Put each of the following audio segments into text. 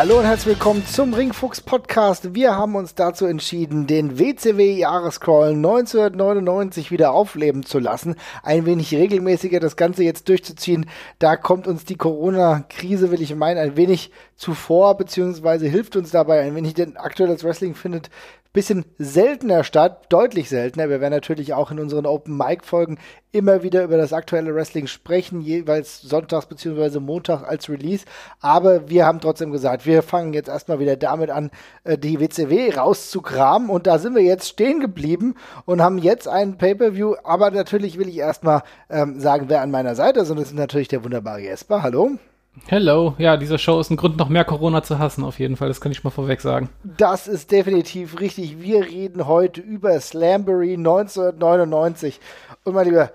Hallo und herzlich willkommen zum Ringfuchs Podcast. Wir haben uns dazu entschieden, den WCW Jahrescrawl 1999 wieder aufleben zu lassen, ein wenig regelmäßiger das Ganze jetzt durchzuziehen. Da kommt uns die Corona-Krise, will ich meinen, ein wenig zuvor, beziehungsweise hilft uns dabei ein wenig, denn aktuelles Wrestling findet bisschen seltener statt, deutlich seltener. Wir werden natürlich auch in unseren Open Mic Folgen immer wieder über das aktuelle Wrestling sprechen, jeweils sonntags bzw. Montag als Release. Aber wir haben trotzdem gesagt, wir fangen jetzt erstmal wieder damit an, äh, die WCW rauszukramen. Und da sind wir jetzt stehen geblieben und haben jetzt einen Pay-Per-View. Aber natürlich will ich erstmal ähm, sagen, wer an meiner Seite ist. Und das ist natürlich der wunderbare Jesper. Hallo. Hello, ja, diese Show ist ein Grund, noch mehr Corona zu hassen, auf jeden Fall. Das kann ich mal vorweg sagen. Das ist definitiv richtig. Wir reden heute über Slambury 1999. Und mein Lieber,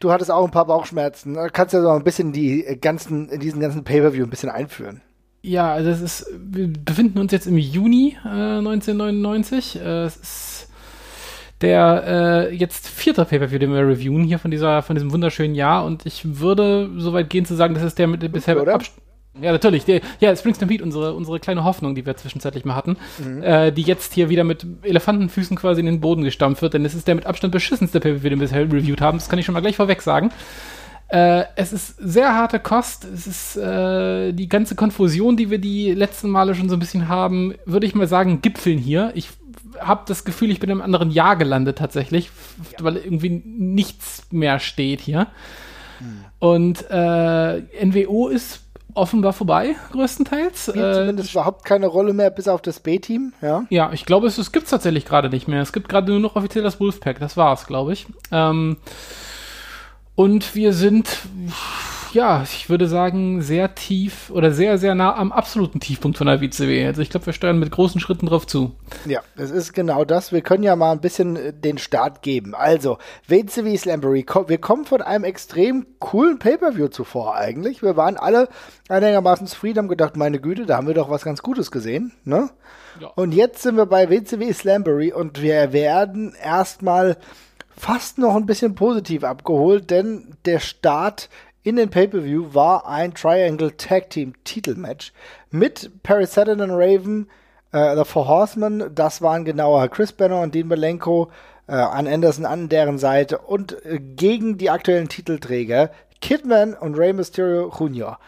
du hattest auch ein paar Bauchschmerzen. Du kannst ja so ein bisschen die ganzen, diesen ganzen Pay-Per-View ein bisschen einführen. Ja, also es ist, wir befinden uns jetzt im Juni äh, 1999. Äh, es ist der äh, jetzt vierte Pay-Per-View, den wir reviewen hier von dieser, von diesem wunderschönen Jahr. Und ich würde so weit gehen zu sagen, das ist der mit bisher Oder? ja, natürlich. Der, ja, Spring Stampede, unsere, unsere kleine Hoffnung, die wir zwischenzeitlich mal hatten, mhm. äh, die jetzt hier wieder mit Elefantenfüßen quasi in den Boden gestampft wird, denn es ist der mit Abstand beschissenste Pay-Per-View, den wir bisher reviewed haben. Das kann ich schon mal gleich vorweg sagen. Äh, es ist sehr harte Kost. Es ist äh, die ganze Konfusion, die wir die letzten Male schon so ein bisschen haben, würde ich mal sagen, gipfeln hier. Ich habe das Gefühl, ich bin im anderen Jahr gelandet tatsächlich, ja. weil irgendwie nichts mehr steht hier. Hm. Und äh, NWO ist offenbar vorbei, größtenteils. Spielt äh, zumindest überhaupt keine Rolle mehr, bis auf das B-Team, ja? Ja, ich glaube, es, es gibt es tatsächlich gerade nicht mehr. Es gibt gerade nur noch offiziell das Wolfpack, das war's, glaube ich. Ähm, und wir sind ja, ich würde sagen, sehr tief oder sehr, sehr nah am absoluten Tiefpunkt von der WCW. Also ich glaube, wir steuern mit großen Schritten drauf zu. Ja, das ist genau das. Wir können ja mal ein bisschen äh, den Start geben. Also, WCW Slambury, wir kommen von einem extrem coolen Pay-Per-View zuvor eigentlich. Wir waren alle einigermaßen zufrieden, haben gedacht, meine Güte, da haben wir doch was ganz Gutes gesehen, ne? Ja. Und jetzt sind wir bei WCW Slambury und wir werden erstmal fast noch ein bisschen positiv abgeholt, denn der Start in den Pay-Per-View war ein Triangle Tag Team Titelmatch mit Perry Saturn und Raven, äh, The Four Horsemen, das waren genauer Chris Banner und Dean Malenko, äh, an Anderson an deren Seite und äh, gegen die aktuellen Titelträger Kidman und Rey Mysterio Jr.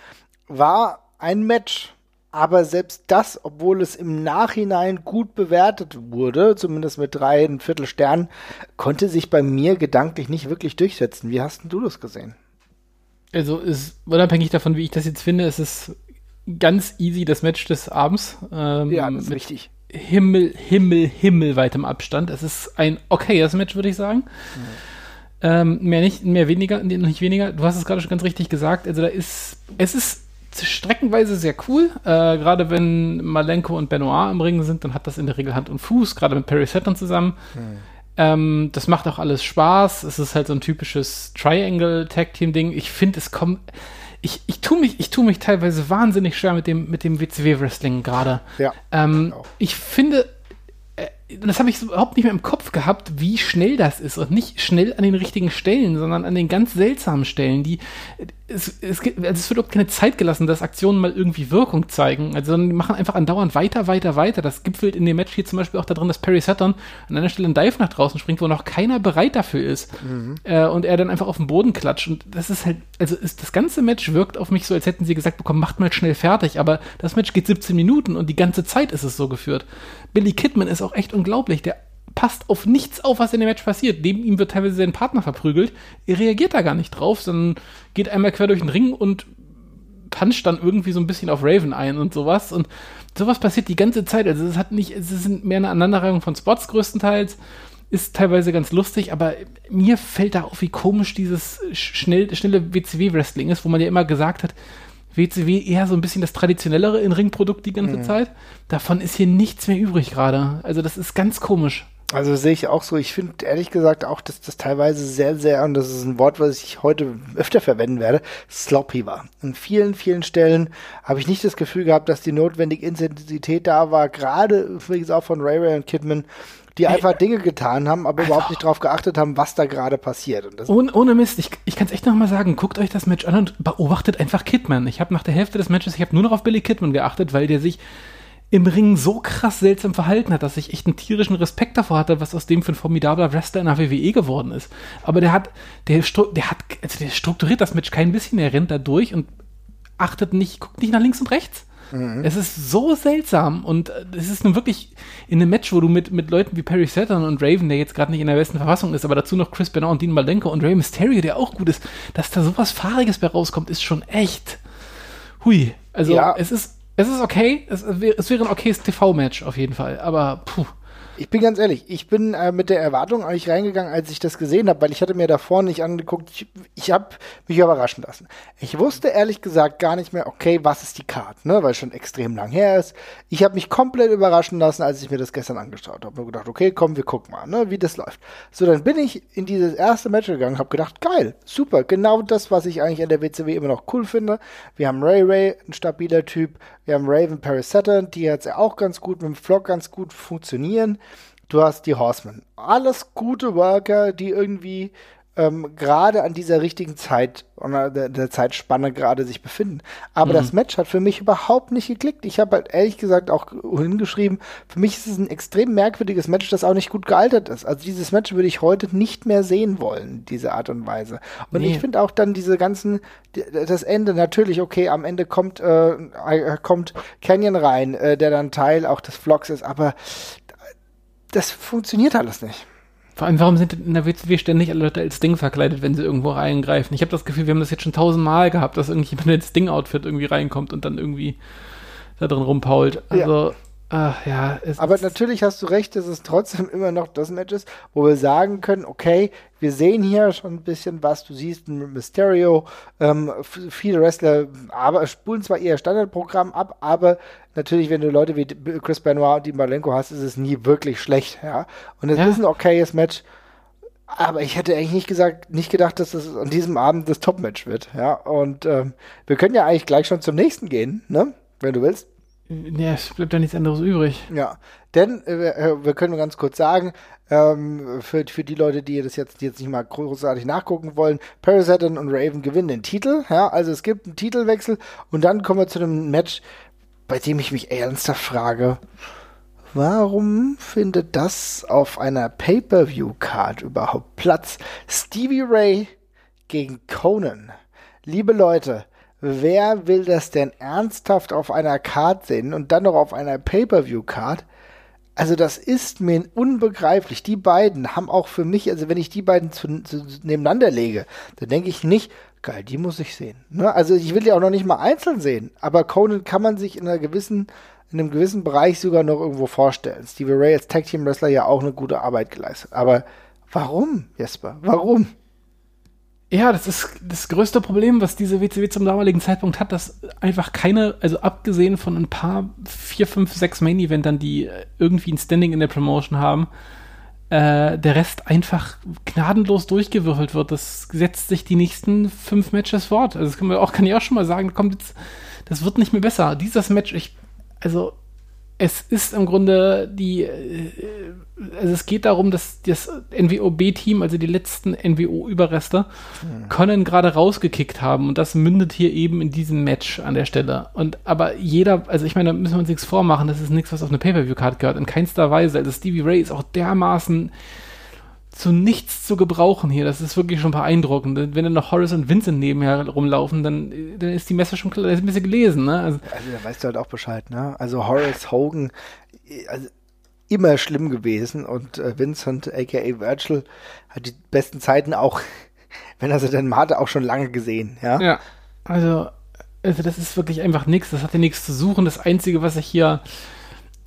War ein Match, aber selbst das, obwohl es im Nachhinein gut bewertet wurde, zumindest mit drei Viertel Sternen, konnte sich bei mir gedanklich nicht wirklich durchsetzen. Wie hast du das gesehen? Also ist unabhängig davon, wie ich das jetzt finde, es ist ganz easy das Match des Abends. Ähm, ja, das ist richtig. Himmel, Himmel, himmelweitem Abstand. Es ist ein okayes Match, würde ich sagen. Mhm. Ähm, mehr nicht, mehr weniger, nicht weniger. Du hast es gerade schon ganz richtig gesagt. Also da ist, es ist streckenweise sehr cool. Äh, gerade wenn Malenko und Benoit im Ring sind, dann hat das in der Regel Hand und Fuß, gerade mit Perry Saturn zusammen. Mhm. Ähm, das macht auch alles Spaß. Es ist halt so ein typisches Triangle-Tag-Team-Ding. Ich finde, es kommt. Ich, ich tue mich, ich tu mich teilweise wahnsinnig schwer mit dem, mit dem WCW-Wrestling gerade. Ja. Ähm. Ich finde, das habe ich überhaupt nicht mehr im Kopf gehabt, wie schnell das ist und nicht schnell an den richtigen Stellen, sondern an den ganz seltsamen Stellen, die es, es, also es wird auch keine Zeit gelassen, dass Aktionen mal irgendwie Wirkung zeigen, also die machen einfach andauernd weiter, weiter, weiter. Das gipfelt in dem Match hier zum Beispiel auch darin, dass Perry Saturn an einer Stelle einen Dive nach draußen springt, wo noch keiner bereit dafür ist mhm. äh, und er dann einfach auf den Boden klatscht und das ist halt, also ist, das ganze Match wirkt auf mich so, als hätten sie gesagt bekommen, macht mal schnell fertig, aber das Match geht 17 Minuten und die ganze Zeit ist es so geführt. Billy Kidman ist auch echt unglaublich. Der passt auf nichts auf, was in dem Match passiert. Neben ihm wird teilweise sein Partner verprügelt. Er reagiert da gar nicht drauf, sondern geht einmal quer durch den Ring und puncht dann irgendwie so ein bisschen auf Raven ein und sowas. Und sowas passiert die ganze Zeit. Also es hat nicht, es sind mehr eine Aneinanderreihung von Spots größtenteils. Ist teilweise ganz lustig, aber mir fällt da auf, wie komisch dieses schnell, schnelle WCW-Wrestling ist, wo man ja immer gesagt hat, WCW eher so ein bisschen das traditionellere in Ringprodukt die ganze mhm. Zeit. Davon ist hier nichts mehr übrig gerade. Also das ist ganz komisch. Also sehe ich auch so. Ich finde ehrlich gesagt auch, dass das teilweise sehr, sehr, und das ist ein Wort, was ich heute öfter verwenden werde, sloppy war. An vielen, vielen Stellen habe ich nicht das Gefühl gehabt, dass die notwendige Intensität da war, gerade übrigens auch von Ray Ray und Kidman, die einfach Dinge getan haben, aber überhaupt nicht darauf geachtet haben, was da gerade passiert. ohne, ohne Mist, ich, ich kann es echt nochmal sagen, guckt euch das Match an und beobachtet einfach Kidman. Ich habe nach der Hälfte des Matches, ich habe nur noch auf Billy Kidman geachtet, weil der sich im Ring so krass seltsam verhalten hat, dass ich echt einen tierischen Respekt davor hatte, was aus dem für ein formidabler Wrestler in der WWE geworden ist. Aber der hat, der, der hat, also der strukturiert das Match kein bisschen, er rennt da durch und achtet nicht, guckt nicht nach links und rechts. Mhm. Es ist so seltsam und äh, es ist nun wirklich in einem Match, wo du mit, mit Leuten wie Perry Saturn und Raven, der jetzt gerade nicht in der besten Verfassung ist, aber dazu noch Chris Benoit und Dean Malenko und Rey Mysterio, der auch gut ist, dass da sowas Fahriges bei rauskommt, ist schon echt. Hui. Also ja. es ist es ist okay, es, es wäre ein okayes TV-Match auf jeden Fall, aber puh. Ich bin ganz ehrlich, ich bin äh, mit der Erwartung eigentlich reingegangen, als ich das gesehen habe, weil ich hatte mir davor nicht angeguckt. Ich, ich habe mich überraschen lassen. Ich wusste ehrlich gesagt gar nicht mehr, okay, was ist die Card, ne, weil es schon extrem lang her ist. Ich habe mich komplett überraschen lassen, als ich mir das gestern angeschaut habe. Nur gedacht, okay, komm, wir gucken mal, ne, wie das läuft. So, dann bin ich in dieses erste Match gegangen, habe gedacht, geil, super, genau das, was ich eigentlich an der WCW immer noch cool finde. Wir haben Ray Ray, ein stabiler Typ. Wir haben Raven Paris die jetzt auch ganz gut mit dem Flock ganz gut funktionieren. Du hast die Horsemen. Alles gute Worker, die irgendwie ähm, gerade an dieser richtigen Zeit oder der, der Zeitspanne gerade sich befinden. Aber mhm. das Match hat für mich überhaupt nicht geklickt. Ich habe halt ehrlich gesagt auch hingeschrieben, für mich ist es ein extrem merkwürdiges Match, das auch nicht gut gealtert ist. Also dieses Match würde ich heute nicht mehr sehen wollen, diese Art und Weise. Und nee. ich finde auch dann diese ganzen, das Ende natürlich, okay, am Ende kommt, äh, äh, kommt Canyon rein, äh, der dann Teil auch des Vlogs ist, aber das funktioniert alles nicht. Vor allem, warum sind in der WCW ständig alle Leute als Ding verkleidet, wenn sie irgendwo reingreifen? Ich habe das Gefühl, wir haben das jetzt schon tausendmal gehabt, dass irgendjemand ins Ding-Outfit irgendwie reinkommt und dann irgendwie da drin rumpault. Also, ja. Ach, ja, Aber natürlich hast du recht, dass es trotzdem immer noch das Match ist, wo wir sagen können, okay, wir sehen hier schon ein bisschen was, du siehst ein Mysterio, ähm, viele Wrestler aber spulen zwar eher Standardprogramm ab, aber natürlich, wenn du Leute wie Chris Benoit und die Malenko hast, ist es nie wirklich schlecht, ja. Und es ja. ist ein okayes Match, aber ich hätte eigentlich nicht gesagt, nicht gedacht, dass das an diesem Abend das Top-Match wird, ja. Und ähm, wir können ja eigentlich gleich schon zum nächsten gehen, ne? Wenn du willst. Ja, es bleibt ja nichts anderes übrig. Ja, denn äh, äh wir können ganz kurz sagen, ähm, für, für die Leute, die das jetzt, die jetzt nicht mal großartig nachgucken wollen, Parasite und Raven gewinnen den Titel. Ja, also es gibt einen Titelwechsel und dann kommen wir zu einem Match, bei dem ich mich ernsthaft frage, warum findet das auf einer Pay-per-view-Card überhaupt Platz? Stevie Ray gegen Conan. Liebe Leute, wer will das denn ernsthaft auf einer Card sehen und dann noch auf einer Pay-per-view-Card? Also das ist mir unbegreiflich. Die beiden haben auch für mich, also wenn ich die beiden zu, zu, nebeneinander lege, dann denke ich nicht, geil, die muss ich sehen. Ne? Also ich will die auch noch nicht mal einzeln sehen, aber Conan kann man sich in einer gewissen, in einem gewissen Bereich sogar noch irgendwo vorstellen. Stevie Ray als Tag Team Wrestler ja auch eine gute Arbeit geleistet. Aber warum, Jesper? Warum? Ja, das ist das größte Problem, was diese WCW zum damaligen Zeitpunkt hat, dass einfach keine, also abgesehen von ein paar, vier, fünf, sechs Main-Eventern, die irgendwie ein Standing in der Promotion haben, äh, der Rest einfach gnadenlos durchgewürfelt wird. Das setzt sich die nächsten fünf Matches fort. Also das kann man auch, kann ich auch schon mal sagen, kommt jetzt, das wird nicht mehr besser. Dieses Match, ich, also es ist im Grunde die, äh, also es geht darum, dass das NWO-B-Team, also die letzten NWO-Überreste, mhm. Conan gerade rausgekickt haben und das mündet hier eben in diesem Match an der Stelle. Und aber jeder, also ich meine, da müssen wir uns nichts vormachen, das ist nichts, was auf eine Pay-Per-View-Card gehört, in keinster Weise. Also Stevie Ray ist auch dermaßen zu nichts zu gebrauchen hier. Das ist wirklich schon beeindruckend. Wenn dann noch Horace und Vincent nebenher rumlaufen, dann, dann ist die Messe schon klar, ist ein bisschen gelesen. Ne? Also, also da weißt du halt auch Bescheid. Ne? Also Horace Hogan, also immer schlimm gewesen und äh, Vincent, aka Virgil, hat die besten Zeiten auch, wenn er sie denn hatte, auch schon lange gesehen. Ja, ja also, also das ist wirklich einfach nichts. Das hat ja nichts zu suchen. Das Einzige, was ich hier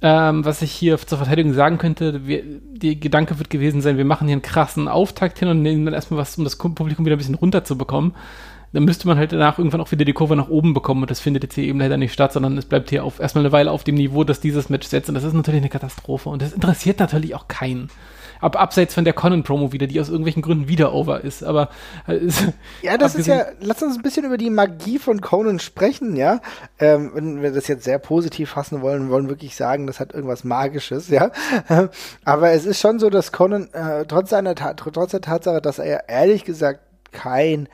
ähm, was ich hier zur Verteidigung sagen könnte, wir, die Gedanke wird gewesen sein, wir machen hier einen krassen Auftakt hin und nehmen dann erstmal was, um das Publikum wieder ein bisschen runterzubekommen. dann müsste man halt danach irgendwann auch wieder die Kurve nach oben bekommen und das findet jetzt hier eben leider nicht statt, sondern es bleibt hier auf erstmal eine Weile auf dem Niveau, dass dieses Match setzt und das ist natürlich eine Katastrophe und das interessiert natürlich auch keinen. Ab, abseits von der Conan-Promo wieder, die aus irgendwelchen Gründen wieder over ist, aber äh, Ja, das ist ja, lass uns ein bisschen über die Magie von Conan sprechen, ja. Ähm, wenn wir das jetzt sehr positiv fassen wollen, wollen wirklich sagen, das hat irgendwas Magisches, ja. aber es ist schon so, dass Conan, äh, trotz seiner, trotz der Tatsache, dass er ehrlich gesagt kein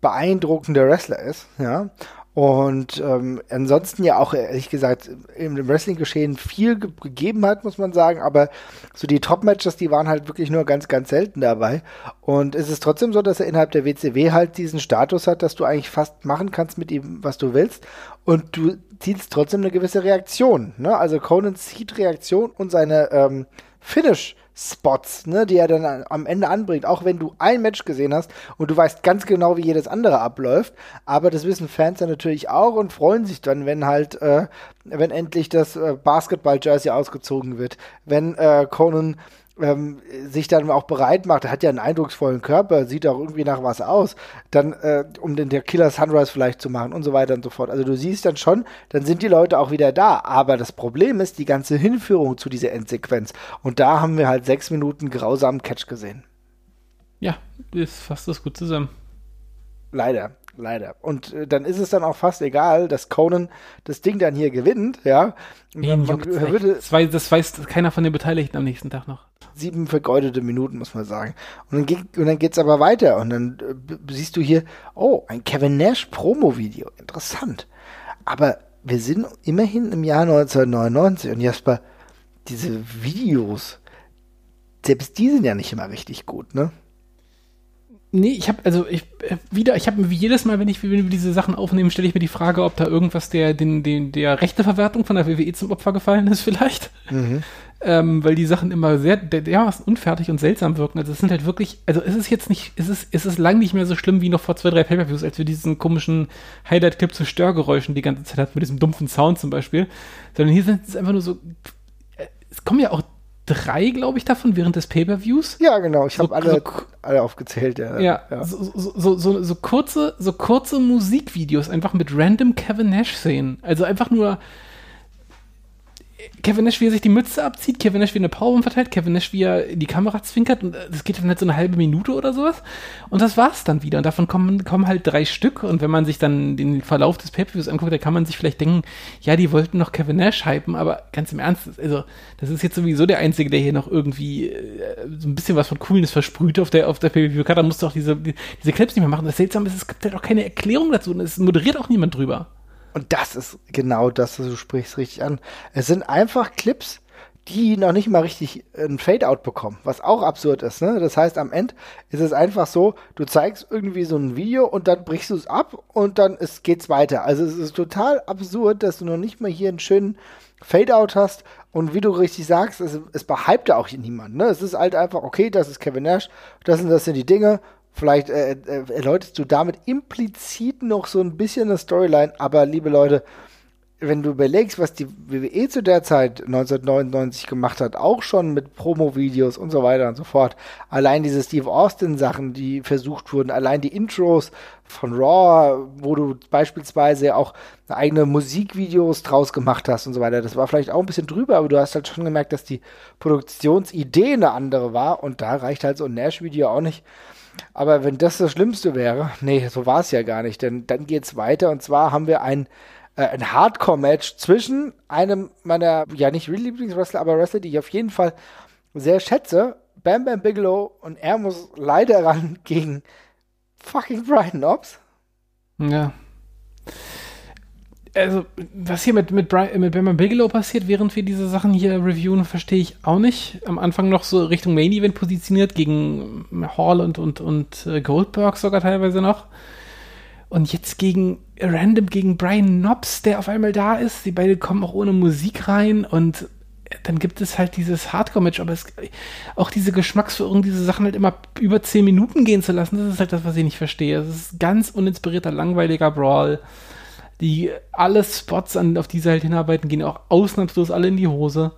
beeindruckender Wrestler ist, ja. Und ähm, ansonsten ja auch, ehrlich gesagt, im Wrestling-Geschehen viel ge gegeben hat, muss man sagen. Aber so die Top-Matches, die waren halt wirklich nur ganz, ganz selten dabei. Und es ist trotzdem so, dass er innerhalb der WCW halt diesen Status hat, dass du eigentlich fast machen kannst mit ihm, was du willst. Und du ziehst trotzdem eine gewisse Reaktion. Ne? Also Conan zieht Reaktion und seine ähm, Finish Spots, ne, die er dann am Ende anbringt, auch wenn du ein Match gesehen hast und du weißt ganz genau, wie jedes andere abläuft. Aber das wissen Fans dann natürlich auch und freuen sich dann, wenn halt, äh, wenn endlich das äh, Basketball-Jersey ausgezogen wird, wenn äh, Conan ähm, sich dann auch bereit macht, er hat ja einen eindrucksvollen Körper, sieht auch irgendwie nach was aus, dann, äh, um den der Killer Sunrise vielleicht zu machen und so weiter und so fort. Also du siehst dann schon, dann sind die Leute auch wieder da. Aber das Problem ist die ganze Hinführung zu dieser Endsequenz. Und da haben wir halt sechs Minuten grausamen Catch gesehen. Ja, das fasst das gut zusammen. Leider leider. Und äh, dann ist es dann auch fast egal, dass Conan das Ding dann hier gewinnt, ja. Man, man würde, das, weiß, das weiß keiner von den Beteiligten am nächsten Tag noch. Sieben vergeudete Minuten, muss man sagen. Und dann, geht, und dann geht's aber weiter und dann äh, siehst du hier, oh, ein Kevin Nash Promo-Video. Interessant. Aber wir sind immerhin im Jahr 1999 und Jasper, diese Videos, selbst die sind ja nicht immer richtig gut, ne? Nee, ich habe also ich äh, wieder, ich habe wie jedes Mal, wenn ich wenn wir diese Sachen aufnehmen, stelle ich mir die Frage, ob da irgendwas der den, den der Rechteverwertung von der WWE zum Opfer gefallen ist vielleicht, mhm. Ähm, weil die Sachen immer sehr dermaßen unfertig und seltsam wirken. Also es sind halt wirklich, also es ist jetzt nicht, es ist es ist lang nicht mehr so schlimm wie noch vor zwei drei Pay-per-Views, als wir diesen komischen Highlight-Clip zu Störgeräuschen die ganze Zeit hatten mit diesem dumpfen Sound zum Beispiel, sondern hier sind es einfach nur so, äh, es kommen ja auch drei, glaube ich, davon während des Pay-per-Views. Ja, genau. Ich so, habe alle, so, alle aufgezählt. Ja, ja, ja. So, so, so, so, kurze, so kurze Musikvideos einfach mit random Kevin Nash-Szenen. Also einfach nur Kevin Nash, wie er sich die Mütze abzieht, Kevin Nash, wie er eine Powerbomb verteilt, Kevin Nash, wie er in die Kamera zwinkert und das geht dann halt so eine halbe Minute oder sowas und das war's dann wieder und davon kommen, kommen halt drei Stück und wenn man sich dann den Verlauf des Pay-Per-Views anguckt, dann kann man sich vielleicht denken, ja, die wollten noch Kevin Nash hypen, aber ganz im Ernst, also das ist jetzt sowieso der Einzige, der hier noch irgendwie äh, so ein bisschen was von Coolness versprüht auf der, auf der Pay-Per-View-Karte, dann musst du auch diese, die, diese Clips nicht mehr machen. Das Seltsame ist, es gibt halt auch keine Erklärung dazu und es moderiert auch niemand drüber. Und das ist genau das, du sprichst richtig an. Es sind einfach Clips, die noch nicht mal richtig ein Fade-out bekommen, was auch absurd ist. Ne? Das heißt, am Ende ist es einfach so, du zeigst irgendwie so ein Video und dann brichst du es ab und dann ist, geht's weiter. Also es ist total absurd, dass du noch nicht mal hier einen schönen Fade-out hast und wie du richtig sagst, es, es behypt auch niemand. Ne? Es ist halt einfach, okay, das ist Kevin Nash, das sind, das sind die Dinge Vielleicht äh, äh, erläuterst du damit implizit noch so ein bisschen eine Storyline, aber liebe Leute, wenn du überlegst, was die WWE zu der Zeit 1999 gemacht hat, auch schon mit Promo-Videos und so weiter und so fort, allein diese Steve Austin-Sachen, die versucht wurden, allein die Intros von Raw, wo du beispielsweise auch eigene Musikvideos draus gemacht hast und so weiter, das war vielleicht auch ein bisschen drüber, aber du hast halt schon gemerkt, dass die Produktionsidee eine andere war und da reicht halt so ein Nash-Video auch nicht. Aber wenn das das Schlimmste wäre, nee, so war es ja gar nicht, denn dann geht es weiter und zwar haben wir ein, äh, ein Hardcore-Match zwischen einem meiner, ja nicht Lieblingswrestler, aber Wrestler, die ich auf jeden Fall sehr schätze, Bam Bam Bigelow und er muss leider ran gegen fucking Brian Knobs. Ja also, was hier mit, mit, Brian, mit Bam Bigelow passiert, während wir diese Sachen hier reviewen, verstehe ich auch nicht. Am Anfang noch so Richtung Main Event positioniert, gegen Hall und, und, und äh, Goldberg sogar teilweise noch. Und jetzt gegen random gegen Brian Knobs, der auf einmal da ist. Die beiden kommen auch ohne Musik rein und dann gibt es halt dieses Hardcore-Match, aber es, auch diese Geschmacksverirrung, diese Sachen halt immer über 10 Minuten gehen zu lassen, das ist halt das, was ich nicht verstehe. Es ist ganz uninspirierter, langweiliger Brawl die alle Spots, an, auf die sie halt hinarbeiten, gehen auch ausnahmslos alle in die Hose.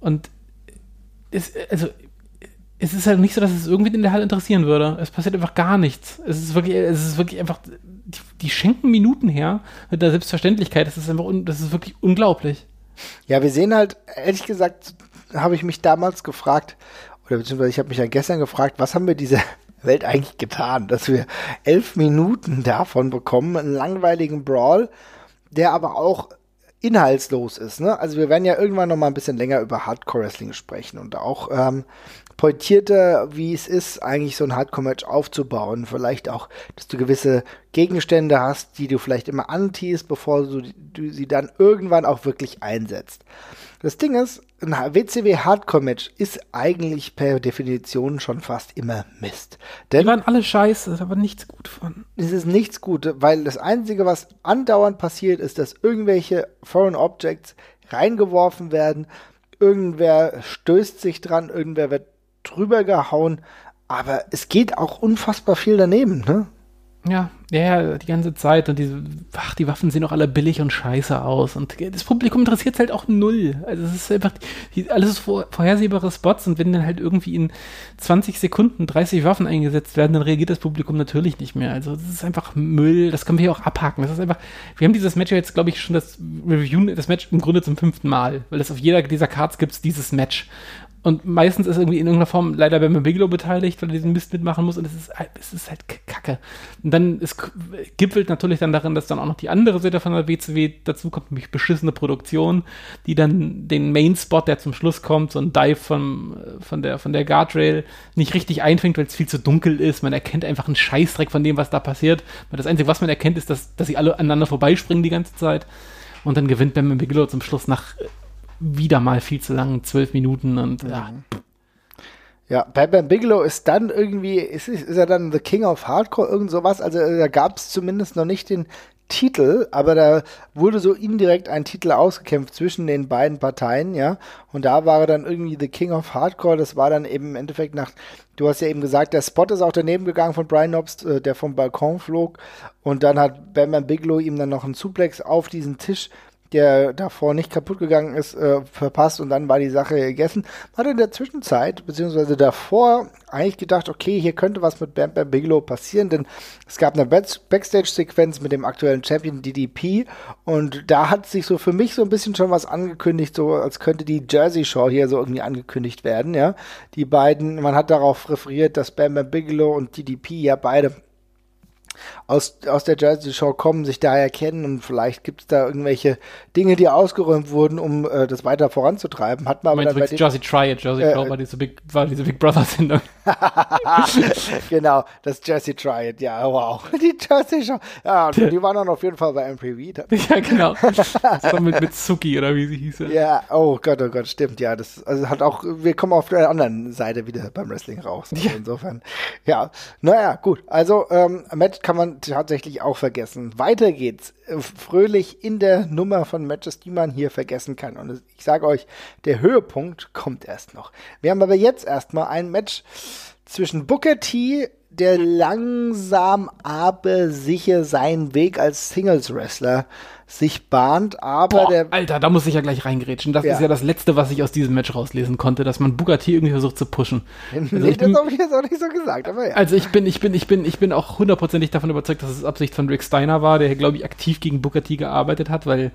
Und es, also, es ist halt nicht so, dass es irgendwie in der Halle interessieren würde. Es passiert einfach gar nichts. Es ist wirklich, es ist wirklich einfach, die, die schenken Minuten her mit der Selbstverständlichkeit. Das ist einfach, un, das ist wirklich unglaublich. Ja, wir sehen halt, ehrlich gesagt, habe ich mich damals gefragt, oder beziehungsweise ich habe mich ja gestern gefragt, was haben wir diese Welt eigentlich getan, dass wir elf Minuten davon bekommen, einen langweiligen Brawl, der aber auch inhaltslos ist. Ne? Also wir werden ja irgendwann noch mal ein bisschen länger über Hardcore Wrestling sprechen und auch ähm, pointierter, wie es ist, eigentlich so ein Hardcore-Match aufzubauen. Vielleicht auch, dass du gewisse Gegenstände hast, die du vielleicht immer antiest, bevor du, du sie dann irgendwann auch wirklich einsetzt. Das Ding ist, ein WCW Hardcore Match ist eigentlich per Definition schon fast immer Mist. Denn Die waren alle scheiße, da war nichts gut von. Es ist nichts gut, weil das Einzige, was andauernd passiert, ist, dass irgendwelche Foreign Objects reingeworfen werden, irgendwer stößt sich dran, irgendwer wird drüber gehauen, aber es geht auch unfassbar viel daneben, ne? Ja, ja, die ganze Zeit. Und diese, ach, die Waffen sehen auch alle billig und scheiße aus. Und das Publikum interessiert es halt auch null. Also es ist einfach, die, alles vor, vorhersehbare Spots. Und wenn dann halt irgendwie in 20 Sekunden 30 Waffen eingesetzt werden, dann reagiert das Publikum natürlich nicht mehr. Also das ist einfach Müll. Das können wir hier auch abhaken. Das ist einfach, wir haben dieses Match jetzt, glaube ich, schon das Review, das Match im Grunde zum fünften Mal. Weil das auf jeder dieser Cards gibt es dieses Match. Und meistens ist irgendwie in irgendeiner Form leider Bam Bigelow beteiligt, weil er diesen Mist mitmachen muss. Und es ist, es ist halt kacke. Und dann es gipfelt natürlich dann darin, dass dann auch noch die andere Seite von der WCW dazu kommt, nämlich beschissene Produktion, die dann den Main-Spot, der zum Schluss kommt, so ein Dive von, von, der, von der Guardrail, nicht richtig einfängt, weil es viel zu dunkel ist. Man erkennt einfach einen Scheißdreck von dem, was da passiert. Weil das Einzige, was man erkennt, ist, dass, dass sie alle aneinander vorbeispringen die ganze Zeit. Und dann gewinnt Bam Bigelow zum Schluss nach wieder mal viel zu lang, zwölf Minuten und ja. Ja, Bam Bigelow ist dann irgendwie, ist, ist er dann The King of Hardcore, irgend sowas? Also da gab es zumindest noch nicht den Titel, aber da wurde so indirekt ein Titel ausgekämpft zwischen den beiden Parteien, ja. Und da war er dann irgendwie The King of Hardcore. Das war dann eben im Endeffekt nach, du hast ja eben gesagt, der Spot ist auch daneben gegangen von Brian Knobs, äh, der vom Balkon flog. Und dann hat Bam Bigelow ihm dann noch einen Suplex auf diesen Tisch der davor nicht kaputt gegangen ist, äh, verpasst und dann war die Sache gegessen. Man hat in der Zwischenzeit, beziehungsweise davor, eigentlich gedacht, okay, hier könnte was mit Bam Bam Bigelow passieren, denn es gab eine Backstage-Sequenz mit dem aktuellen Champion DDP und da hat sich so für mich so ein bisschen schon was angekündigt, so als könnte die Jersey Show hier so irgendwie angekündigt werden, ja. Die beiden, man hat darauf referiert, dass Bam Bam Bigelow und DDP ja beide aus, aus der Jersey Show kommen, sich daher kennen und vielleicht gibt es da irgendwelche Dinge, die ausgeräumt wurden, um äh, das weiter voranzutreiben. Hat man aber dann bei Jersey Try It, Jersey äh, Show war diese Big, war diese Big Brother Sendung. genau, das Jersey Try It, ja, wow. Die Jersey Show. Ja, die waren dann auf jeden Fall bei MPV. ja, genau. Das war mit, mit Suki oder wie sie hieß. Ja, oh Gott, oh Gott, stimmt, ja. Das also hat auch, wir kommen auf der anderen Seite wieder beim Wrestling raus. Also ja. Insofern, ja. Naja, gut. Also, ähm, Match kann man tatsächlich auch vergessen. Weiter geht's. Fröhlich in der Nummer von Matches, die man hier vergessen kann. Und ich sage euch, der Höhepunkt kommt erst noch. Wir haben aber jetzt erstmal ein Match zwischen Booker T, der langsam aber sicher seinen Weg als Singles Wrestler sich bahnt, aber Boah, der. Alter, da muss ich ja gleich reingrätschen. Das ja. ist ja das Letzte, was ich aus diesem Match rauslesen konnte, dass man Bugatti irgendwie versucht zu pushen. Also nee, das habe ich jetzt auch nicht so gesagt, aber ja. Also ich bin, ich bin, ich bin, ich bin auch hundertprozentig davon überzeugt, dass es Absicht von Rick Steiner war, der, glaube ich, aktiv gegen Bugatti gearbeitet hat, weil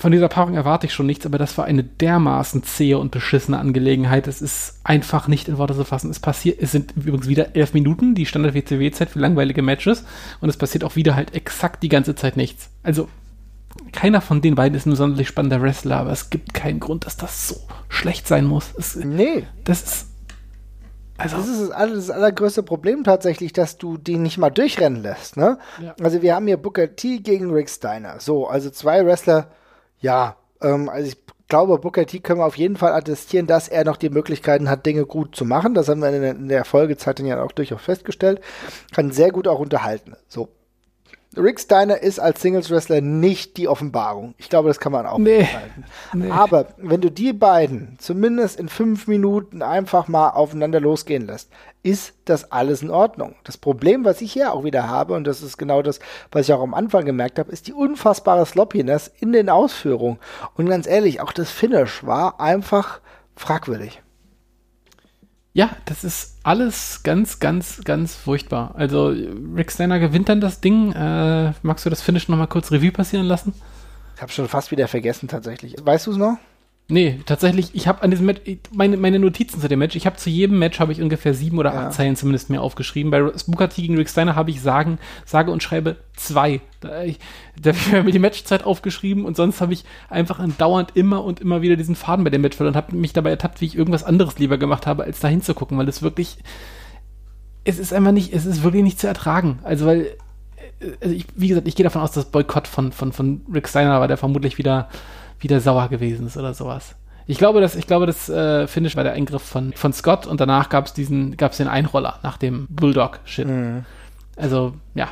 von dieser Paarung erwarte ich schon nichts, aber das war eine dermaßen zähe und beschissene Angelegenheit. Es ist einfach nicht in Worte zu fassen. Es passiert, es sind übrigens wieder elf Minuten, die Standard-WCW-Zeit für langweilige Matches. Und es passiert auch wieder halt exakt die ganze Zeit nichts. Also, keiner von den beiden ist ein sonderlich spannender Wrestler, aber es gibt keinen Grund, dass das so schlecht sein muss. Es, nee. Das ist. Also das ist das, das allergrößte Problem tatsächlich, dass du den nicht mal durchrennen lässt. Ne? Ja. Also wir haben hier Booker T gegen Rick Steiner. So, also zwei Wrestler, ja, ähm, also ich glaube, Booker T können wir auf jeden Fall attestieren, dass er noch die Möglichkeiten hat, Dinge gut zu machen. Das haben wir in der, Folgezeit dann ja auch durchaus festgestellt. Kann sehr gut auch unterhalten. So. Rick Steiner ist als Singles Wrestler nicht die Offenbarung. Ich glaube, das kann man auch nee. nee. Aber wenn du die beiden zumindest in fünf Minuten einfach mal aufeinander losgehen lässt, ist das alles in Ordnung. Das Problem, was ich hier auch wieder habe, und das ist genau das, was ich auch am Anfang gemerkt habe, ist die unfassbare Sloppiness in den Ausführungen. Und ganz ehrlich, auch das Finish war einfach fragwürdig. Ja, das ist alles ganz, ganz, ganz furchtbar. Also Rick Steiner gewinnt dann das Ding. Äh, magst du das Finish nochmal kurz Revue passieren lassen? Ich habe schon fast wieder vergessen tatsächlich. Weißt du es noch? Nee, tatsächlich, ich habe an diesem Match, meine, meine Notizen zu dem Match, ich habe zu jedem Match habe ich ungefähr sieben oder acht ja. Zeilen zumindest mir aufgeschrieben. Bei Booker T gegen Rick Steiner habe ich sagen, sage und schreibe zwei. Da, ich, da habe ich mir die Matchzeit aufgeschrieben und sonst habe ich einfach andauernd immer und immer wieder diesen Faden bei dem Match verloren und habe mich dabei ertappt, wie ich irgendwas anderes lieber gemacht habe, als da hinzugucken, weil es wirklich, es ist einfach nicht, es ist wirklich nicht zu ertragen. Also weil, also ich, wie gesagt, ich gehe davon aus, dass Boykott von, von, von Rick Steiner war, der vermutlich wieder wieder sauer gewesen ist oder sowas. Ich glaube, dass, ich glaube, das äh, Finish war der Eingriff von, von Scott und danach gab es diesen, gab es den Einroller nach dem Bulldog-Shit. Mhm. Also, ja,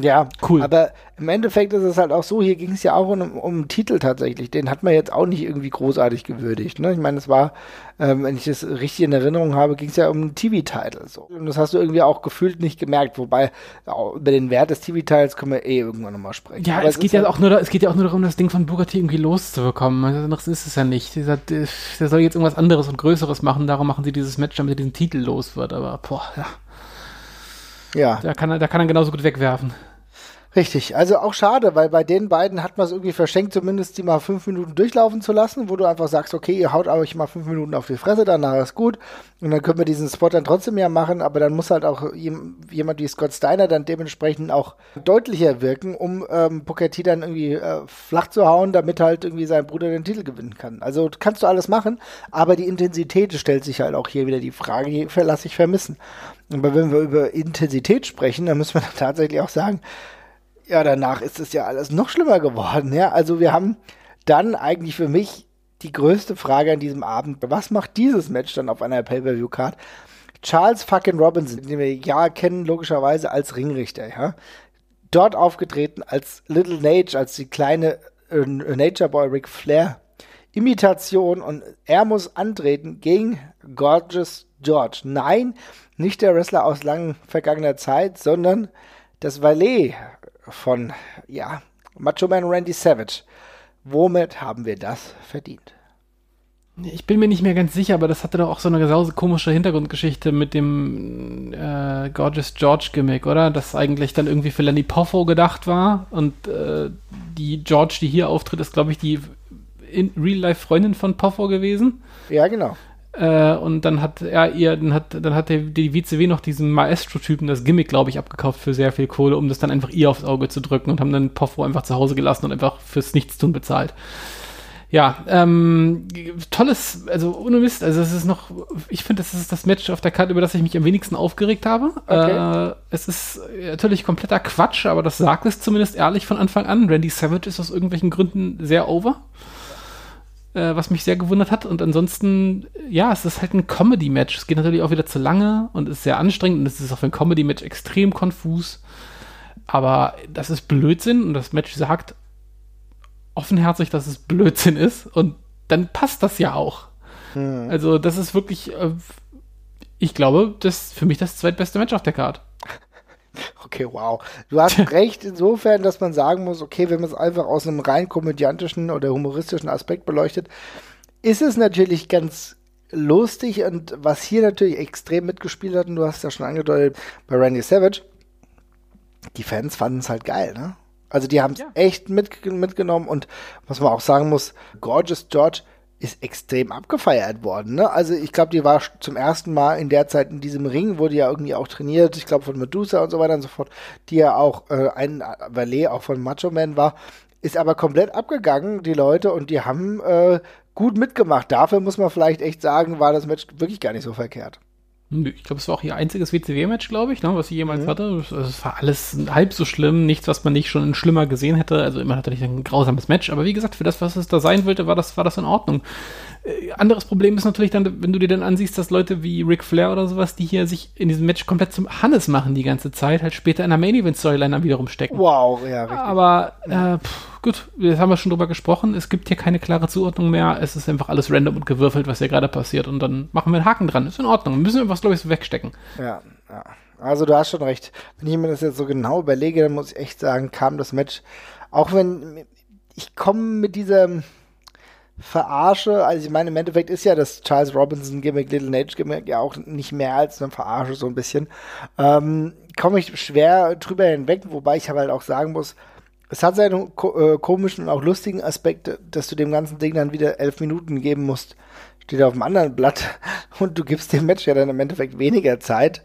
ja, cool. Aber im Endeffekt ist es halt auch so, hier ging es ja auch um, um einen Titel tatsächlich. Den hat man jetzt auch nicht irgendwie großartig gewürdigt. Ne? Ich meine, es war, ähm, wenn ich das richtig in Erinnerung habe, ging es ja um einen TV-Titel. So. Und das hast du irgendwie auch gefühlt nicht gemerkt. Wobei, über den Wert des TV-Titles können wir eh irgendwann nochmal sprechen. Ja, es, es geht ja halt auch nur, es geht ja auch nur darum, das Ding von Bugatti irgendwie loszubekommen. Also, das ist es ja nicht. Der, der soll jetzt irgendwas anderes und Größeres machen. Darum machen sie dieses Match, damit er diesen Titel los wird. Aber, boah, ja. Ja. Da kann er, da kann er genauso gut wegwerfen. Richtig, also auch schade, weil bei den beiden hat man es irgendwie verschenkt, zumindest die mal fünf Minuten durchlaufen zu lassen, wo du einfach sagst, okay, ihr haut euch mal fünf Minuten auf die Fresse, danach ist gut. Und dann können wir diesen Spot dann trotzdem ja machen, aber dann muss halt auch jemand wie Scott Steiner dann dementsprechend auch deutlicher wirken, um ähm, Booker dann irgendwie äh, flach zu hauen, damit halt irgendwie sein Bruder den Titel gewinnen kann. Also kannst du alles machen, aber die Intensität stellt sich halt auch hier wieder die Frage, die lasse ich vermissen. Aber wenn wir über Intensität sprechen, dann müssen wir tatsächlich auch sagen, ja, danach ist es ja alles noch schlimmer geworden. Ja, also wir haben dann eigentlich für mich die größte Frage an diesem Abend. Was macht dieses Match dann auf einer Pay-Per-View-Card? Charles fucking Robinson, den wir ja kennen, logischerweise als Ringrichter, ja. Dort aufgetreten als Little Nage, als die kleine äh, Nature Boy Ric Flair Imitation und er muss antreten gegen Gorgeous George. Nein, nicht der Wrestler aus lang vergangener Zeit, sondern das Valet von, ja, Macho Man Randy Savage. Womit haben wir das verdient? Ich bin mir nicht mehr ganz sicher, aber das hatte doch auch so eine sause komische Hintergrundgeschichte mit dem äh, Gorgeous George Gimmick, oder? Das eigentlich dann irgendwie für Lenny Poffo gedacht war und äh, die George, die hier auftritt, ist glaube ich die Real-Life-Freundin von Poffo gewesen. Ja, genau. Äh, und dann hat er ihr, dann hat, dann hat der, die WCW noch diesen Maestro-Typen das Gimmick, glaube ich, abgekauft für sehr viel Kohle, um das dann einfach ihr aufs Auge zu drücken und haben dann Poffo einfach zu Hause gelassen und einfach fürs Nichtstun bezahlt. Ja, ähm, tolles, also ohne Mist, also es ist noch, ich finde, das ist das Match auf der Karte, über das ich mich am wenigsten aufgeregt habe. Okay. Äh, es ist natürlich kompletter Quatsch, aber das sagt es zumindest ehrlich von Anfang an. Randy Savage ist aus irgendwelchen Gründen sehr over äh, was mich sehr gewundert hat. Und ansonsten, ja, es ist halt ein Comedy-Match. Es geht natürlich auch wieder zu lange und ist sehr anstrengend und es ist auch für ein Comedy-Match extrem konfus. Aber das ist Blödsinn und das Match sagt offenherzig, dass es Blödsinn ist und dann passt das ja auch. Hm. Also, das ist wirklich, äh, ich glaube, das ist für mich das zweitbeste Match auf der Karte. Okay, wow. Du hast recht insofern, dass man sagen muss, okay, wenn man es einfach aus einem rein komödiantischen oder humoristischen Aspekt beleuchtet, ist es natürlich ganz lustig und was hier natürlich extrem mitgespielt hat, und du hast ja schon angedeutet bei Randy Savage, die Fans fanden es halt geil, ne? Also die haben es ja. echt mit, mitgenommen und was man auch sagen muss, Gorgeous George ist extrem abgefeiert worden. Ne? Also ich glaube, die war zum ersten Mal in der Zeit in diesem Ring, wurde ja irgendwie auch trainiert, ich glaube von Medusa und so weiter und so fort, die ja auch äh, ein Valet auch von Macho Man war, ist aber komplett abgegangen, die Leute, und die haben äh, gut mitgemacht. Dafür muss man vielleicht echt sagen, war das Match wirklich gar nicht so verkehrt. Ich glaube, es war auch ihr einziges WCW-Match, glaube ich, ne, was sie jemals mhm. hatte. Es war alles halb so schlimm, nichts, was man nicht schon schlimmer gesehen hätte. Also immer hatte nicht ein grausames Match, aber wie gesagt, für das, was es da sein wollte, war das, war das in Ordnung. Äh, anderes Problem ist natürlich dann, wenn du dir dann ansiehst, dass Leute wie Ric Flair oder sowas, die hier sich in diesem Match komplett zum Hannes machen die ganze Zeit, halt später in der Main Event Storyline dann wiederum stecken. Wow, ja, richtig. Aber äh, pff, gut, jetzt haben wir schon drüber gesprochen. Es gibt hier keine klare Zuordnung mehr. Es ist einfach alles random und gewürfelt, was hier gerade passiert. Und dann machen wir einen Haken dran. Ist in Ordnung. Müssen wir was, glaube ich, so wegstecken. Ja, ja. Also du hast schon recht. Wenn ich mir das jetzt so genau überlege, dann muss ich echt sagen, kam das Match, auch wenn ich komme mit dieser Verarsche. Also ich meine, im Endeffekt ist ja das Charles Robinson Gimmick, Little Nage Gimmick ja auch nicht mehr als eine Verarsche so ein bisschen. Ähm, Komme ich schwer drüber hinweg, wobei ich aber halt auch sagen muss, es hat seine ko äh, komischen und auch lustigen Aspekte, dass du dem ganzen Ding dann wieder elf Minuten geben musst. Steht auf dem anderen Blatt und du gibst dem Match ja dann im Endeffekt weniger Zeit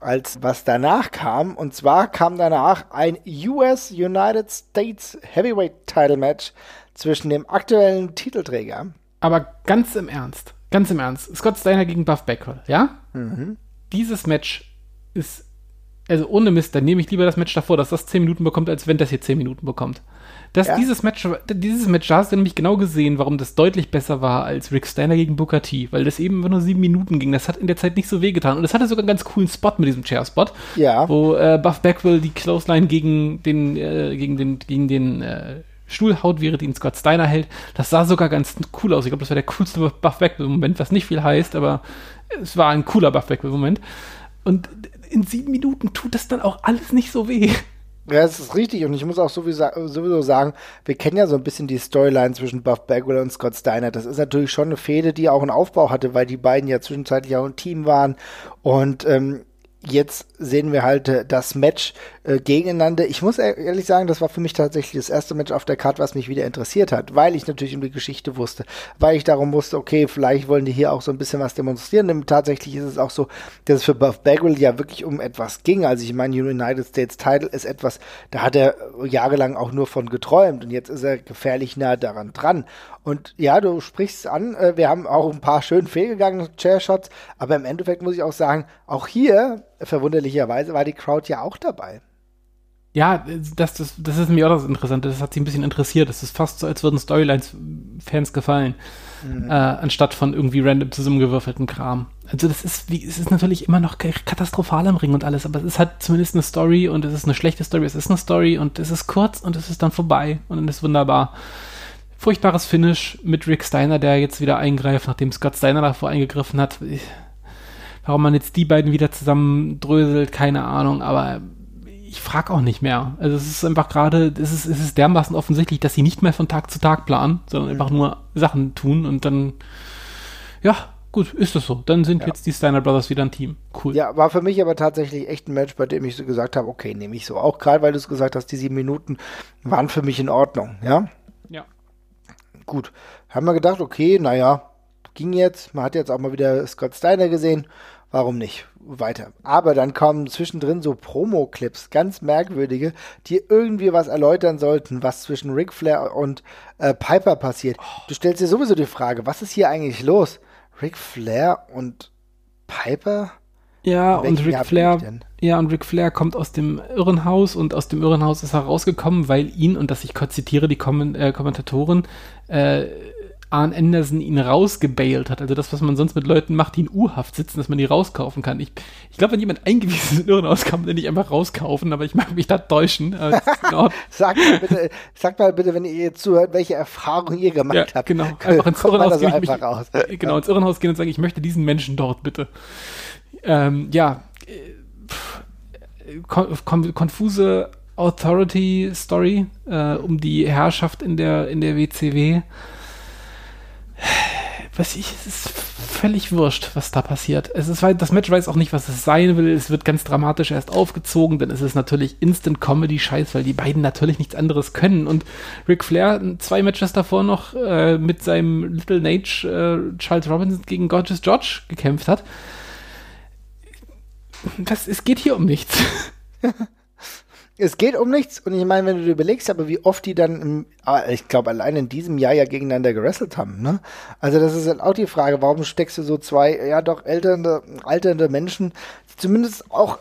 als was danach kam. Und zwar kam danach ein US United States Heavyweight Title Match zwischen dem aktuellen Titelträger. Aber ganz im Ernst, ganz im Ernst, Scott Steiner gegen Buff Backwell, ja? Mhm. Dieses Match ist, also ohne Mist, dann nehme ich lieber das Match davor, dass das 10 Minuten bekommt, als wenn das hier 10 Minuten bekommt. Dass ja. dieses Match, dieses Match, da hast du nämlich genau gesehen, warum das deutlich besser war als Rick Steiner gegen Booker T, weil das eben nur sieben Minuten ging. Das hat in der Zeit nicht so wehgetan. Und es hatte sogar einen ganz coolen Spot mit diesem Chair-Spot, ja. wo äh, Buff Backwell die Clothesline gegen den, äh, gegen den, gegen den äh, Stuhl haut, während ihn Scott Steiner hält. Das sah sogar ganz cool aus. Ich glaube, das war der coolste Buff Backwell-Moment, was nicht viel heißt, aber es war ein cooler Buff Backwell-Moment. Und in sieben Minuten tut das dann auch alles nicht so weh. Ja, das ist richtig. Und ich muss auch sowieso sagen, wir kennen ja so ein bisschen die Storyline zwischen Buff Bagwell und Scott Steiner. Das ist natürlich schon eine Fehde, die auch einen Aufbau hatte, weil die beiden ja zwischenzeitlich auch ein Team waren. Und ähm, jetzt sehen wir halt äh, das Match äh, gegeneinander. Ich muss e-, ehrlich sagen, das war für mich tatsächlich das erste Match auf der Karte, was mich wieder interessiert hat, weil ich natürlich um die Geschichte wusste, weil ich darum wusste, okay, vielleicht wollen die hier auch so ein bisschen was demonstrieren. Denn tatsächlich ist es auch so, dass es für Buff Bagwell ja wirklich um etwas ging. Also ich meine, United States Title ist etwas, da hat er jahrelang auch nur von geträumt und jetzt ist er gefährlich nah daran dran. Und ja, du sprichst an, äh, wir haben auch ein paar schön fehlgegangene Chair-Shots, aber im Endeffekt muss ich auch sagen, auch hier, verwunderlicherweise, war die Crowd ja auch dabei. Ja, das, das, das ist mir auch das Interessante. Das hat sich ein bisschen interessiert. Das ist fast so, als würden Storylines-Fans gefallen, mhm. äh, anstatt von irgendwie random zusammengewürfelten Kram. Also das ist, wie, es ist natürlich immer noch katastrophal im Ring und alles, aber es ist halt zumindest eine Story und es ist eine schlechte Story, es ist eine Story und es ist kurz und es ist dann vorbei und dann ist wunderbar. Furchtbares Finish mit Rick Steiner, der jetzt wieder eingreift, nachdem Scott Steiner davor eingegriffen hat. Warum man jetzt die beiden wieder zusammendröselt, keine Ahnung, aber ich frage auch nicht mehr. Also es ist einfach gerade, es ist, es ist dermaßen offensichtlich, dass sie nicht mehr von Tag zu Tag planen, sondern mhm. einfach nur Sachen tun und dann, ja, gut, ist das so. Dann sind ja. jetzt die Steiner Brothers wieder ein Team. Cool. Ja, war für mich aber tatsächlich echt ein Match, bei dem ich so gesagt habe, okay, nehme ich so. Auch gerade, weil du es gesagt hast, die sieben Minuten waren für mich in Ordnung, ja? gut. Haben wir gedacht, okay, naja, ging jetzt. Man hat jetzt auch mal wieder Scott Steiner gesehen. Warum nicht? Weiter. Aber dann kommen zwischendrin so Promo-Clips, ganz merkwürdige, die irgendwie was erläutern sollten, was zwischen Ric Flair und äh, Piper passiert. Du stellst dir sowieso die Frage, was ist hier eigentlich los? Ric Flair und Piper? Ja, und Ric Flair, ja, und Ric Flair kommt aus dem Irrenhaus und aus dem Irrenhaus ist er rausgekommen, weil ihn, und das ich zitiere die Kommen äh, Kommentatoren, äh, Arn Anderson ihn rausgebailt hat. Also das, was man sonst mit Leuten macht, die in U-Haft sitzen, dass man die rauskaufen kann. Ich, ich glaube, wenn jemand eingewiesen ist in Irrenhaus, kann man den nicht einfach rauskaufen, aber ich mag mich da täuschen. sag, mal bitte, sag mal bitte, wenn ihr jetzt zuhört, welche Erfahrungen ihr gemacht ja, habt. Genau, einfach ins Irrenhaus gehen. Einfach mich, raus. Genau, ins Irrenhaus gehen und sagen, ich möchte diesen Menschen dort, bitte. Ähm, ja, kon konfuse Authority-Story äh, um die Herrschaft in der, in der WCW. Was ich, es ist völlig wurscht, was da passiert. Es ist, das Match weiß auch nicht, was es sein will. Es wird ganz dramatisch erst aufgezogen, denn es ist natürlich Instant Comedy Scheiß, weil die beiden natürlich nichts anderes können. Und Ric Flair zwei Matches davor noch äh, mit seinem Little Nage äh, Charles Robinson gegen Gorgeous George gekämpft hat das, es geht hier um nichts. es geht um nichts und ich meine, wenn du dir überlegst, aber wie oft die dann, im, ah, ich glaube, allein in diesem Jahr ja gegeneinander gewrestelt haben, ne? Also das ist halt auch die Frage, warum steckst du so zwei, ja doch, alternde, alternde Menschen, zumindest auch,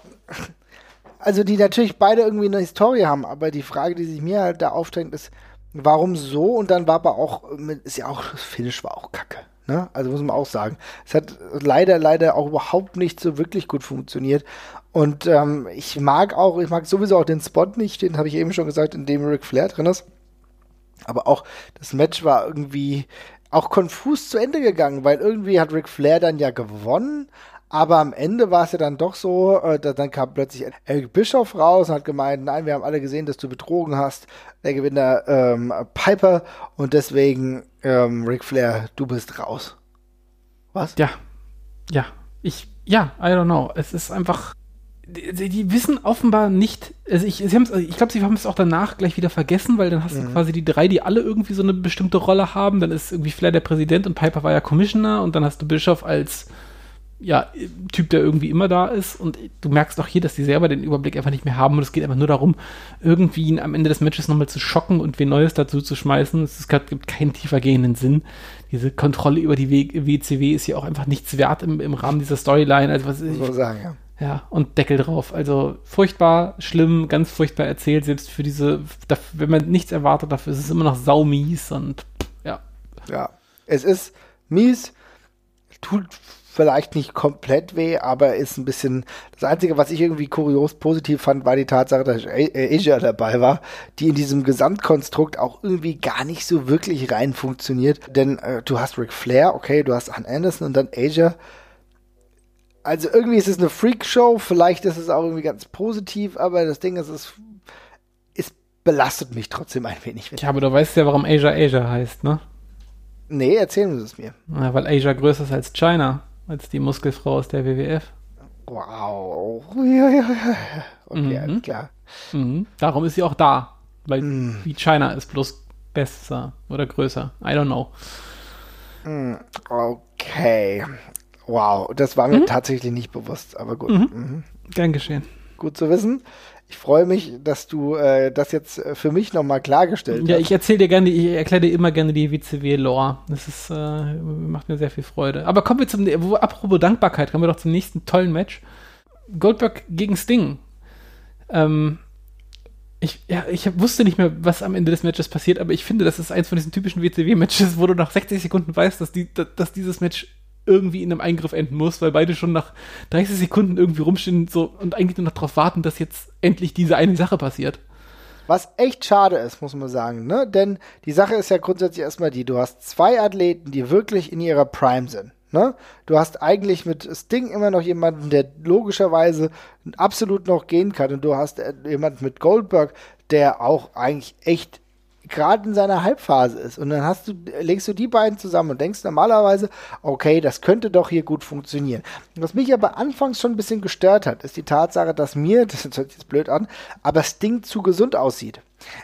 also die natürlich beide irgendwie eine Historie haben, aber die Frage, die sich mir halt da aufdrängt, ist, warum so? Und dann war aber auch, ist ja auch, das Finish war auch kacke. Ne? Also muss man auch sagen. Es hat leider, leider auch überhaupt nicht so wirklich gut funktioniert. Und ähm, ich mag auch, ich mag sowieso auch den Spot nicht, den habe ich eben schon gesagt, in dem Ric Flair drin ist. Aber auch das Match war irgendwie auch konfus zu Ende gegangen, weil irgendwie hat Ric Flair dann ja gewonnen, aber am Ende war es ja dann doch so, äh, dann kam plötzlich Eric Bischoff raus und hat gemeint, nein, wir haben alle gesehen, dass du betrogen hast, der Gewinner ähm, Piper und deswegen ähm, Ric Flair, du bist raus. Was? Ja. Ja. Ich, ja, I don't know. Es ist einfach, die, die wissen offenbar nicht, also ich, sie also ich glaube, sie haben es auch danach gleich wieder vergessen, weil dann hast mhm. du quasi die drei, die alle irgendwie so eine bestimmte Rolle haben. Dann ist irgendwie Flair der Präsident und Piper war ja Commissioner und dann hast du Bischof als ja, Typ, der irgendwie immer da ist. Und du merkst auch hier, dass die selber den Überblick einfach nicht mehr haben. Und es geht einfach nur darum, irgendwie ihn am Ende des Matches nochmal zu schocken und wen Neues dazu zu schmeißen. Es gibt keinen tiefer gehenden Sinn. Diese Kontrolle über die WCW ist ja auch einfach nichts wert im, im Rahmen dieser Storyline. Also was ich, sagen, ja. Ja, und Deckel drauf. Also furchtbar, schlimm, ganz furchtbar erzählt, selbst für diese, wenn man nichts erwartet, dafür ist es immer noch saumies und ja. Ja, es ist mies, tut vielleicht nicht komplett weh, aber ist ein bisschen. Das Einzige, was ich irgendwie kurios positiv fand, war die Tatsache, dass Asia dabei war, die in diesem Gesamtkonstrukt auch irgendwie gar nicht so wirklich rein funktioniert. Denn äh, du hast Ric Flair, okay, du hast Ann Anderson und dann Asia. Also irgendwie ist es eine Freakshow, vielleicht ist es auch irgendwie ganz positiv, aber das Ding ist, es, es belastet mich trotzdem ein wenig. Ja, aber du weißt ja, warum Asia Asia heißt, ne? Nee, erzählen Sie es mir. Ja, weil Asia größer ist als China als die Muskelfrau aus der WWF. Wow. Ja, ja, ja. Okay, mhm. klar. Mhm. Darum ist sie auch da. Weil mhm. wie China ist bloß besser oder größer. I don't know. Mm, okay. Wow, das war mir mhm. tatsächlich nicht bewusst, aber gut. Mhm. Mhm. Gern geschehen. Gut zu wissen. Ich freue mich, dass du äh, das jetzt äh, für mich nochmal klargestellt hast. Ja, ich erzähle dir gerne, ich erkläre dir immer gerne die WCW-Lore. Das ist, äh, macht mir sehr viel Freude. Aber kommen wir zum, wo, apropos Dankbarkeit, kommen wir doch zum nächsten tollen Match. Goldberg gegen Sting. Ähm, ich, ja, ich wusste nicht mehr, was am Ende des Matches passiert, aber ich finde, das ist eins von diesen typischen WCW-Matches, wo du nach 60 Sekunden weißt, dass, die, dass dieses Match irgendwie in einem Eingriff enden muss, weil beide schon nach 30 Sekunden irgendwie rumstehen so, und eigentlich nur noch darauf warten, dass jetzt endlich diese eine Sache passiert. Was echt schade ist, muss man sagen, ne? Denn die Sache ist ja grundsätzlich erstmal die, du hast zwei Athleten, die wirklich in ihrer Prime sind. Ne? Du hast eigentlich mit Sting immer noch jemanden, der logischerweise absolut noch gehen kann. Und du hast äh, jemanden mit Goldberg, der auch eigentlich echt gerade in seiner Halbphase ist. Und dann hast du, legst du die beiden zusammen und denkst normalerweise, okay, das könnte doch hier gut funktionieren. Was mich aber anfangs schon ein bisschen gestört hat, ist die Tatsache, dass mir, das hört sich jetzt blöd an, aber Sting zu gesund aussieht.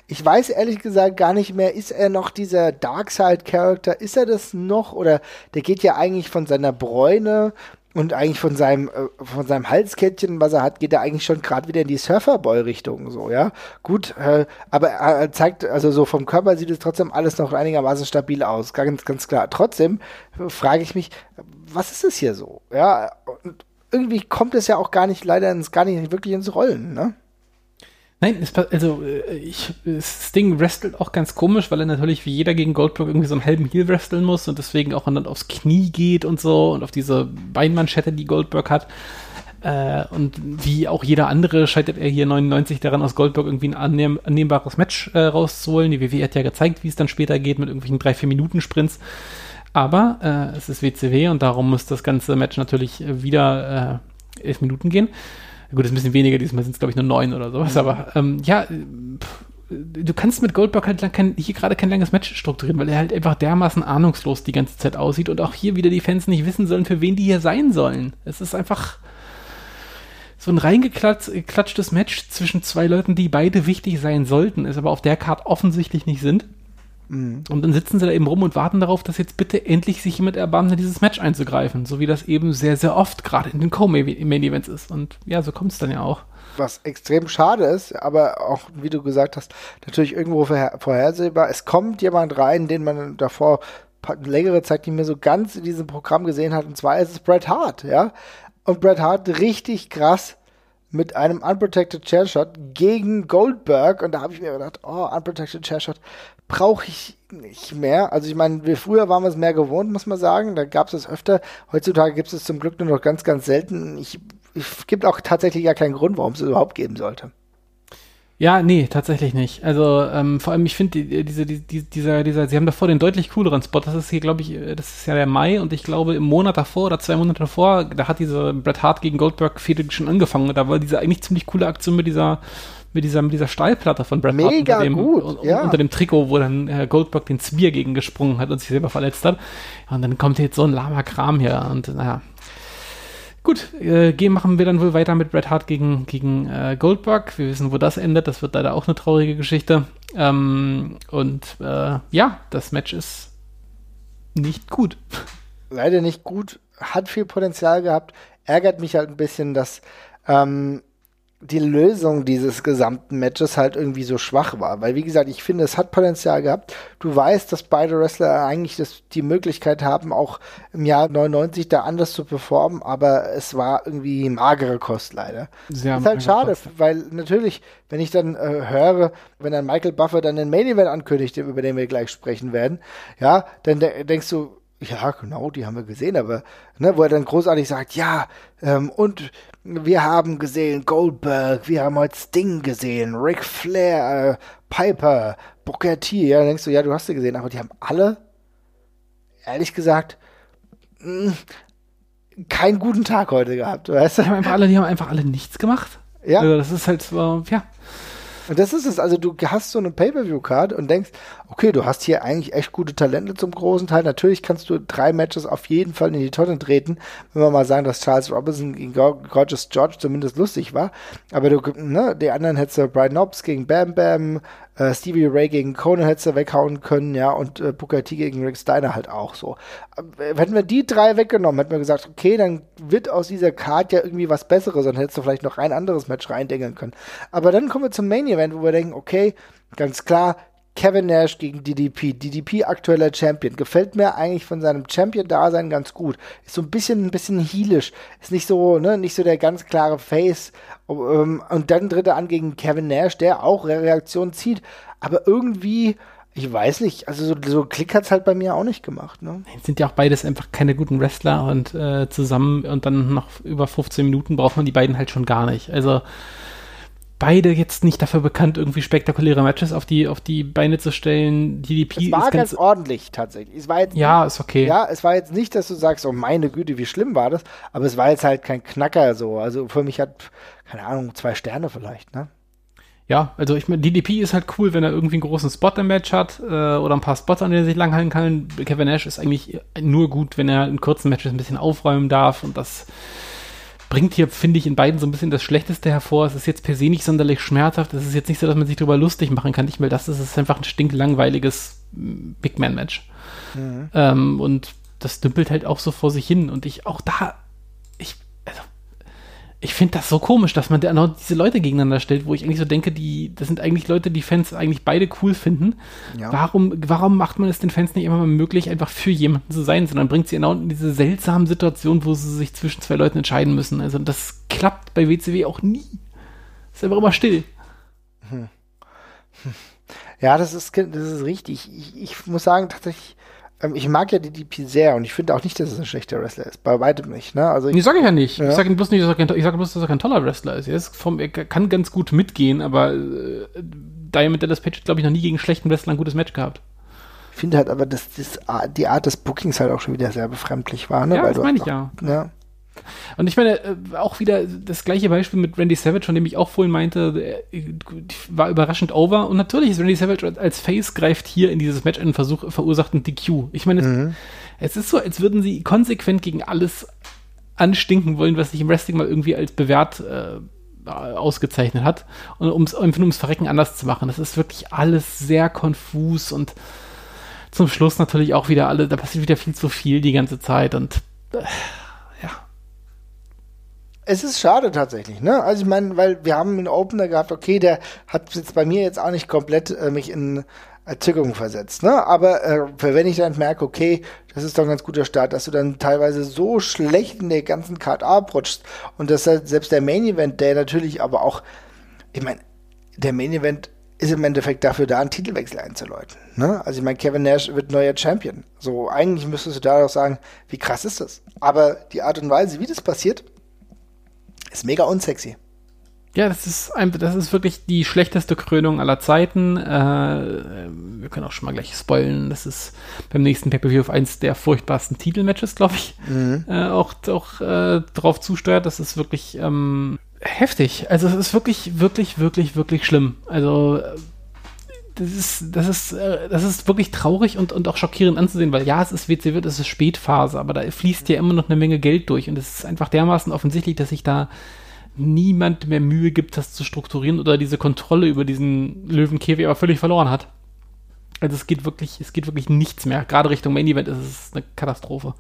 Ich weiß ehrlich gesagt gar nicht mehr, ist er noch dieser Darkseid-Charakter? Ist er das noch? Oder der geht ja eigentlich von seiner Bräune und eigentlich von seinem, äh, von seinem Halskettchen, was er hat, geht er eigentlich schon gerade wieder in die Surferboy-Richtung, so, ja. Gut, äh, aber er zeigt, also so vom Körper sieht es trotzdem alles noch einigermaßen stabil aus, ganz, ganz klar. Trotzdem frage ich mich, was ist es hier so, ja? Und irgendwie kommt es ja auch gar nicht, leider ins, gar nicht wirklich ins Rollen, ne? Nein, es, also äh, ich, Sting wrestelt auch ganz komisch, weil er natürlich wie jeder gegen Goldberg irgendwie so einen halben Heel wresteln muss und deswegen auch dann aufs Knie geht und so und auf diese Beinmanschette, die Goldberg hat. Äh, und wie auch jeder andere scheitert er hier 99 daran, aus Goldberg irgendwie ein annehm, annehmbares Match äh, rauszuholen. Die WWE hat ja gezeigt, wie es dann später geht mit irgendwelchen 3-4-Minuten-Sprints. Aber äh, es ist WCW und darum muss das ganze Match natürlich wieder äh, elf Minuten gehen. Gut, ist ein bisschen weniger, diesmal sind es, glaube ich, nur neun oder sowas, mhm. aber ähm, ja, pff, du kannst mit Goldberg halt kein, hier gerade kein langes Match strukturieren, weil er halt einfach dermaßen ahnungslos die ganze Zeit aussieht und auch hier wieder die Fans nicht wissen sollen, für wen die hier sein sollen. Es ist einfach so ein reingeklatschtes Match zwischen zwei Leuten, die beide wichtig sein sollten, es aber auf der Karte offensichtlich nicht sind. Mhm. Und dann sitzen sie da eben rum und warten darauf, dass jetzt bitte endlich sich jemand erbarmt, in dieses Match einzugreifen. So wie das eben sehr, sehr oft gerade in den Co-Main-Events ist. Und ja, so kommt es dann ja auch. Was extrem schade ist, aber auch, wie du gesagt hast, natürlich irgendwo vorher, vorhersehbar. Es kommt jemand rein, den man davor längere Zeit nicht mehr so ganz in diesem Programm gesehen hat. Und zwar ist es Bret Hart, ja. Und Bret Hart richtig krass mit einem Unprotected Chair Shot gegen Goldberg. Und da habe ich mir gedacht, oh, Unprotected Chair Shot brauche ich nicht mehr. Also ich meine, früher waren wir es mehr gewohnt, muss man sagen. Da gab es es öfter. Heutzutage gibt es es zum Glück nur noch ganz, ganz selten. Ich, es gibt auch tatsächlich ja keinen Grund, warum es überhaupt geben sollte. Ja, nee, tatsächlich nicht. Also ähm, vor allem, ich finde die, diese, die, dieser, dieser, sie haben davor den deutlich cooleren Spot. Das ist hier, glaube ich, das ist ja der Mai und ich glaube im Monat davor oder zwei Monate davor, da hat diese Bret Hart gegen Goldberg Fehde schon angefangen. Da war diese eigentlich ziemlich coole Aktion mit dieser mit dieser, mit dieser Stahlplatte von Bret Hart unter dem, gut, un- ja. unter dem Trikot, wo dann äh, Goldberg den Spear gegen gesprungen hat und sich selber verletzt hat. Und dann kommt jetzt so ein lahmer Kram hier und naja. Gut, äh, gehen machen wir dann wohl weiter mit Bret Hart gegen, gegen äh, Goldberg. Wir wissen, wo das endet. Das wird leider auch eine traurige Geschichte. Ähm, und äh, ja, das Match ist nicht gut. leider nicht gut, hat viel Potenzial gehabt. Ärgert mich halt ein bisschen, dass ähm, die Lösung dieses gesamten Matches halt irgendwie so schwach war. Weil, wie gesagt, ich finde, es hat Potenzial gehabt. Du weißt, dass beide Wrestler eigentlich das, die Möglichkeit haben, auch im Jahr 99 da anders zu performen, aber es war irgendwie magere Kost leider. Sehr ist halt schade, weil natürlich, wenn ich dann äh, höre, wenn dann Michael Buffer dann den Main Event ankündigt, über den wir gleich sprechen werden, ja, dann de denkst du, ja, genau, die haben wir gesehen, aber, ne, wo er dann großartig sagt, ja, ähm, und wir haben gesehen Goldberg, wir haben heute Sting gesehen, Ric Flair, äh, Piper, Booker T, ja, dann denkst du, ja, du hast sie gesehen, aber die haben alle, ehrlich gesagt, mh, keinen guten Tag heute gehabt, weißt du? Die haben einfach alle, die haben einfach alle nichts gemacht. Ja. Also das ist halt so, ja. Und das ist es. Also du hast so eine Pay-Per-View-Card und denkst, okay, du hast hier eigentlich echt gute Talente zum großen Teil. Natürlich kannst du drei Matches auf jeden Fall in die Tonne treten, wenn wir mal sagen, dass Charles Robinson gegen Go- Gorgeous George zumindest lustig war. Aber du, ne, die anderen hättest du Brian Knobs gegen Bam Bam, äh, Stevie Ray gegen Conan hättest du weghauen können, ja, und äh, Booker T gegen Rick Steiner halt auch so. Äh, hätten wir die drei weggenommen, hätten wir gesagt, okay, dann wird aus dieser Card ja irgendwie was Besseres und hättest du vielleicht noch ein anderes Match reindenken können. Aber dann kommen wir zum Main Event, wo wir denken, okay, ganz klar, Kevin Nash gegen DDP. DDP aktueller Champion. Gefällt mir eigentlich von seinem Champion-Dasein ganz gut. Ist so ein bisschen, ein bisschen heelisch. Ist nicht so, ne, nicht so der ganz klare Face. Um, und dann tritt er an gegen Kevin Nash, der auch Re Reaktion zieht. Aber irgendwie, ich weiß nicht, also so, so Klick hat's halt bei mir auch nicht gemacht, ne? Sind ja auch beides einfach keine guten Wrestler und äh, zusammen und dann noch über 15 Minuten braucht man die beiden halt schon gar nicht. Also beide jetzt nicht dafür bekannt, irgendwie spektakuläre Matches auf die, auf die Beine zu stellen. DDP Es war ganz ganz. ordentlich tatsächlich. Es war jetzt Ja, ist okay. Ja, es war jetzt nicht, dass du sagst, oh meine Güte, wie schlimm war das, aber es war jetzt halt kein Knacker so. Also für mich hat, keine Ahnung, zwei Sterne vielleicht, ne? Ja, also ich meine, DDP ist halt cool, wenn er irgendwie einen großen Spot im Match hat äh, oder ein paar Spots, an denen er sich langhalten kann. Kevin Nash ist eigentlich nur gut, wenn er in kurzen Matches ein bisschen aufräumen darf und das bringt hier, finde ich, in beiden so ein bisschen das Schlechteste hervor. Es ist jetzt per se nicht sonderlich schmerzhaft. Es ist jetzt nicht so, dass man sich darüber lustig machen kann. Ich will das, es ist einfach ein stinklangweiliges mm, Big Man Match. Ähm, und das dümpelt halt auch so vor sich hin. Und ich auch da, ich, ich finde das so komisch, dass man da diese Leute gegeneinander stellt, wo ich eigentlich so denke, die, das sind eigentlich Leute, die Fans eigentlich beide cool finden. Ja. Warum, warum macht man es den Fans nicht immer mal möglich, einfach für jemanden zu sein, sondern bringt sie genau in diese seltsamen Situationen, wo sie sich zwischen zwei Leuten entscheiden müssen. Also das klappt bei WCW auch nie. Ist einfach immer still. Ja, das ist, das ist richtig. Ich, ich muss sagen, tatsächlich, ich mag ja DDP sehr und ich finde auch nicht, dass es ein schlechter Wrestler ist. Bei weitem nicht, ne? Also Nee, ich, sage ich ja nicht. Ja. Ich sage bloß nicht, dass er kein, ich sage bloß, dass er kein toller Wrestler ist. Er, ist vom, er kann ganz gut mitgehen, aber äh, Diamond Dallas Page hat, glaube ich, noch nie gegen einen schlechten Wrestler ein gutes Match gehabt. finde halt aber, dass das, die Art des Bookings halt auch schon wieder sehr befremdlich war, ne? Ja, Weil das meine ich einfach- ja. ja. Und ich meine, äh, auch wieder das gleiche Beispiel mit Randy Savage, von dem ich auch vorhin meinte, äh, war überraschend over. Und natürlich ist Randy Savage als Face greift hier in dieses Match einen Versuch, verursacht einen DQ. Ich meine, es, es ist so, als würden sie konsequent gegen alles anstinken wollen, was sich im Wrestling mal irgendwie als bewährt äh, ausgezeichnet hat. Und um nur ums Verrecken anders zu machen. Das ist wirklich alles sehr konfus und zum Schluss natürlich auch wieder alle, da passiert wieder viel zu viel die ganze Zeit und äh. Es ist schade tatsächlich, ne? Also ich meine, weil wir haben einen Opener gehabt, okay, der hat jetzt bei mir jetzt auch nicht komplett äh, mich in Erzückung versetzt, ne? Aber äh, wenn ich dann merke, okay, das ist doch ein ganz guter Start, dass du dann teilweise so schlecht in der ganzen Card abrutschst und dass halt selbst der Main Event, der natürlich aber auch, ich meine, der Main Event ist im Endeffekt dafür da, einen Titelwechsel einzuläuten. Ne? Also ich meine, Kevin Nash wird neuer Champion. So, eigentlich müsstest du da doch sagen, wie krass ist das? Aber die Art und Weise, wie das passiert, ist mega unsexy. Ja, das ist einfach, das ist wirklich die schlechteste Krönung aller Zeiten. Äh, wir können auch schon mal gleich spoilen. Das ist beim nächsten Pay-Per-View auf eins der furchtbarsten Titelmatches, glaube ich, äh, auch, auch äh, drauf zusteuert. Das ist wirklich, ähm, heftig. Also es ist wirklich, wirklich, wirklich, wirklich schlimm. Also das ist, das ist, äh, das ist wirklich traurig und, und auch schockierend anzusehen, weil ja, es ist WCW, es ist Spätphase, aber da fließt ja immer noch eine Menge Geld durch und es ist einfach dermaßen offensichtlich, dass sich da niemand mehr Mühe gibt, das zu strukturieren oder diese Kontrolle über diesen Löwenkäfig aber völlig verloren hat. Also es geht wirklich, es geht wirklich nichts mehr. Gerade Richtung Main Event ist es eine Katastrophe.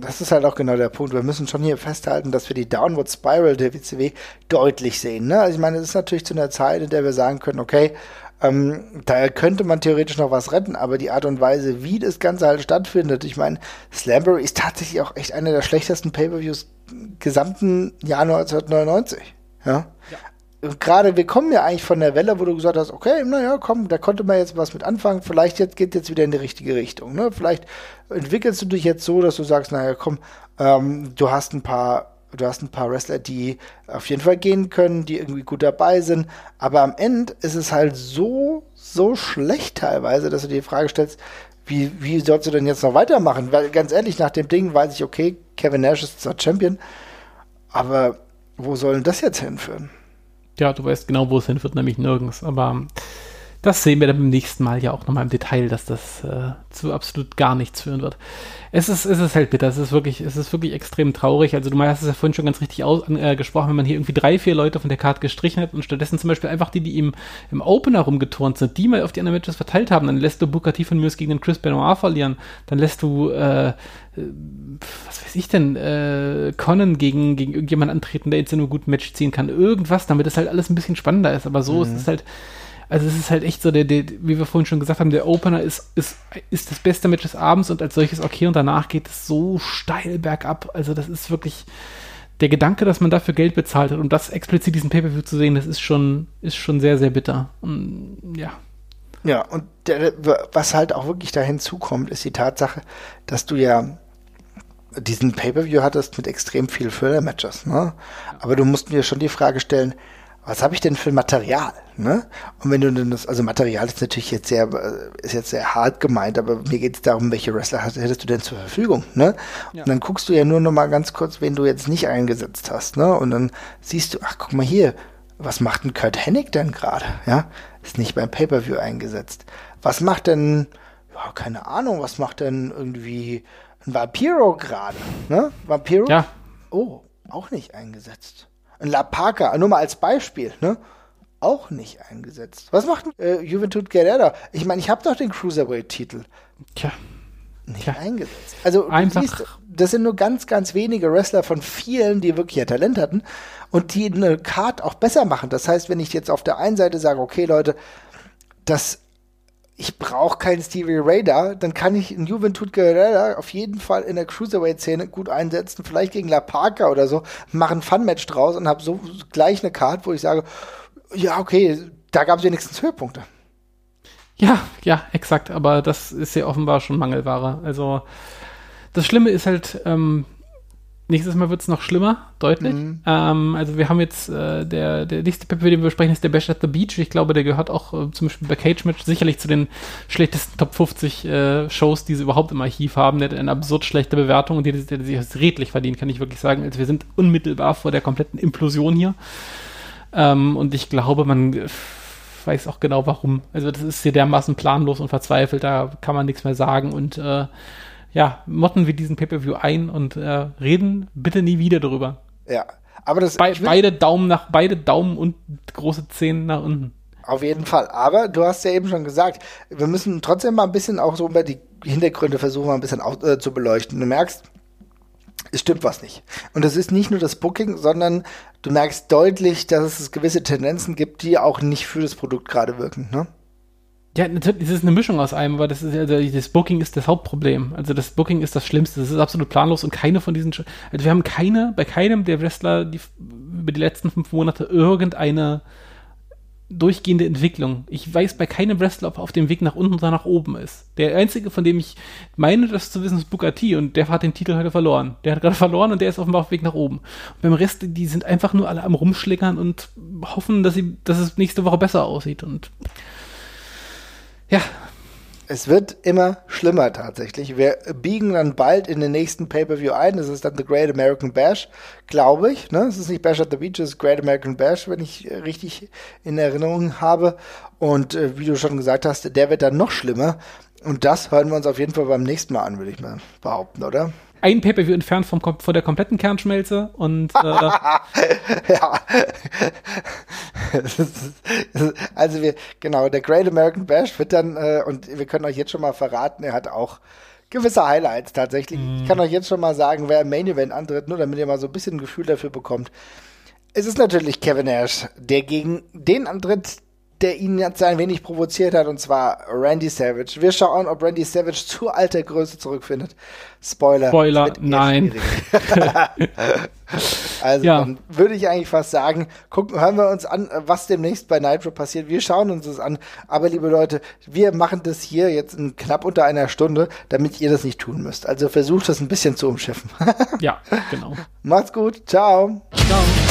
Das ist halt auch genau der Punkt. Wir müssen schon hier festhalten, dass wir die Downward Spiral der WCW deutlich sehen. Ne? Also ich meine, es ist natürlich zu einer Zeit, in der wir sagen können, okay, ähm, da könnte man theoretisch noch was retten, aber die Art und Weise, wie das Ganze halt stattfindet, ich meine, Slambury ist tatsächlich auch echt einer der schlechtesten Pay-Per-Views gesamten Jahr 1999. Ja. ja. Gerade, wir kommen ja eigentlich von der Welle, wo du gesagt hast, okay, naja, komm, da konnte man jetzt was mit anfangen, vielleicht jetzt geht jetzt wieder in die richtige Richtung. Ne? Vielleicht entwickelst du dich jetzt so, dass du sagst, naja, komm, ähm, du hast ein paar du hast ein paar Wrestler, die auf jeden Fall gehen können, die irgendwie gut dabei sind. Aber am Ende ist es halt so, so schlecht teilweise, dass du dir die Frage stellst, wie, wie sollst du denn jetzt noch weitermachen? Weil ganz ehrlich, nach dem Ding weiß ich, okay, Kevin Nash ist zwar Champion, aber wo soll denn das jetzt hinführen? Ja, du weißt genau, wo es hinführt, nämlich nirgends. Aber das sehen wir dann beim nächsten Mal ja auch nochmal im Detail, dass das äh, zu absolut gar nichts führen wird. Es ist, es ist halt bitter, es ist wirklich, es ist wirklich extrem traurig. Also du hast es ja vorhin schon ganz richtig ausgesprochen, äh, wenn man hier irgendwie drei, vier Leute von der Karte gestrichen hat und stattdessen zum Beispiel einfach die, die ihm im Opener rumgeturnt sind, die mal auf die anderen Matches verteilt haben, dann lässt du Booker T von Muse gegen den Chris Benoit verlieren, dann lässt du äh, äh was weiß ich denn, äh, Conan gegen, gegen irgendjemanden antreten, der jetzt nur gut ein Match ziehen kann. Irgendwas, damit es halt alles ein bisschen spannender ist. Aber so mhm. ist es halt also es ist halt echt so, der, der, wie wir vorhin schon gesagt haben, der Opener ist, ist, ist das beste Match des Abends und als solches okay und danach geht es so steil bergab. Also das ist wirklich der Gedanke, dass man dafür Geld bezahlt hat, um das explizit diesen Pay-Per-View zu sehen, das ist schon, ist schon sehr, sehr bitter. Und, ja. Ja, und der, was halt auch wirklich da hinzukommt, ist die Tatsache, dass du ja diesen Pay-Per-View hattest mit extrem viel Filler-Matches, ne? Aber du musst mir schon die Frage stellen, was habe ich denn für Material? Ne? Und wenn du denn das, also Material ist natürlich jetzt sehr, ist jetzt sehr hart gemeint, aber mir geht es darum, welche Wrestler hättest du denn zur Verfügung? Ne? Ja. Und dann guckst du ja nur noch mal ganz kurz, wen du jetzt nicht eingesetzt hast, ne? Und dann siehst du, ach guck mal hier, was macht denn Kurt Hennig denn gerade? Ja, ist nicht beim Pay-per-View eingesetzt. Was macht denn, ja, keine Ahnung, was macht denn irgendwie ein Vampiro gerade? Ne? Vampiro? Ja. Oh, auch nicht eingesetzt. Ein La Parca, nur mal als Beispiel, ne? Auch nicht eingesetzt. Was macht äh, Juventud Guerrera? Ich meine, ich habe doch den Cruiserweight-Titel. Tja. Nicht Tja. eingesetzt. Also, Einfach. Siehst, das sind nur ganz, ganz wenige Wrestler von vielen, die wirklich ihr Talent hatten und die eine Card auch besser machen. Das heißt, wenn ich jetzt auf der einen Seite sage, okay, Leute, das ich brauche keinen Stevie Ray da, dann kann ich in Juventud Guerrera auf jeden Fall in der Cruiserweight-Szene gut einsetzen, vielleicht gegen La Parca oder so, mache ein Fun-Match draus und habe so gleich eine Card, wo ich sage, ja, okay, da gab es wenigstens Höhepunkte. Ja, ja, exakt, aber das ist ja offenbar schon Mangelware. Also das Schlimme ist halt, ähm, Nächstes Mal wird es noch schlimmer, deutlich. Mhm. Ähm, also wir haben jetzt, äh, der, der nächste Pep, den wir besprechen, ist der Bash at the Beach. Ich glaube, der gehört auch äh, zum Beispiel bei Cage Match sicherlich zu den schlechtesten Top 50 äh, Shows, die sie überhaupt im Archiv haben. Der hat eine absurd schlechte Bewertung und die, die sich redlich verdient, kann ich wirklich sagen. Also wir sind unmittelbar vor der kompletten Implosion hier. Ähm, und ich glaube, man weiß auch genau warum. Also das ist hier dermaßen planlos und verzweifelt, da kann man nichts mehr sagen und äh, ja, motten wir diesen Pay-Per-View ein und äh, reden bitte nie wieder darüber. Ja, aber das Be beide Daumen nach beide Daumen und große Zehen nach unten. Auf jeden Fall. Aber du hast ja eben schon gesagt, wir müssen trotzdem mal ein bisschen auch so über die Hintergründe versuchen, mal ein bisschen auch, äh, zu beleuchten. Du merkst, es stimmt was nicht. Und es ist nicht nur das Booking, sondern du merkst deutlich, dass es gewisse Tendenzen gibt, die auch nicht für das Produkt gerade wirken. Ne? Ja, natürlich, es ist eine Mischung aus einem, aber das ist also das Booking ist das Hauptproblem. Also das Booking ist das Schlimmste. Das ist absolut planlos und keine von diesen, also wir haben keine, bei keinem der Wrestler die, über die letzten fünf Monate irgendeine durchgehende Entwicklung. Ich weiß bei keinem Wrestler, ob er auf dem Weg nach unten oder nach oben ist. Der einzige, von dem ich meine, das zu wissen, ist Booker und der hat den Titel heute verloren. Der hat gerade verloren und der ist offenbar auf dem Weg nach oben. Und beim Rest, die sind einfach nur alle am rumschlickern und hoffen, dass sie, dass es nächste Woche besser aussieht und ja. Es wird immer schlimmer tatsächlich. Wir biegen dann bald in den nächsten Pay-Per-View ein. Das ist dann The Great American Bash, glaube ich. Ne? Es ist nicht Bash at the Beach, es ist Great American Bash, wenn ich äh, richtig in Erinnerung habe. Und äh, wie du schon gesagt hast, der wird dann noch schlimmer. Und das hören wir uns auf jeden Fall beim nächsten Mal an, würde ich mal behaupten, oder? Ein Pay-Per-View entfernt vom, von der kompletten Kernschmelze und äh, ja. also wir, genau, der Great American Bash wird dann, äh, und wir können euch jetzt schon mal verraten, er hat auch gewisse Highlights tatsächlich. Mm. Ich kann euch jetzt schon mal sagen, wer im Main Event antritt, nur damit ihr mal so ein bisschen ein Gefühl dafür bekommt. Es ist natürlich Kevin Nash, der gegen den antritt, der ihn jetzt ein wenig provoziert hat, und zwar Randy Savage. Wir schauen, ob Randy Savage zu alter Größe zurückfindet. Spoiler. Spoiler, nein. also ja. dann würde ich eigentlich fast sagen, gucken, hören wir uns an, was demnächst bei Nitro passiert. Wir schauen uns das an. Aber liebe Leute, wir machen das hier jetzt in knapp unter einer Stunde, damit ihr das nicht tun müsst. Also versucht das ein bisschen zu umschiffen. ja, genau. Macht's gut. Ciao. Ciao.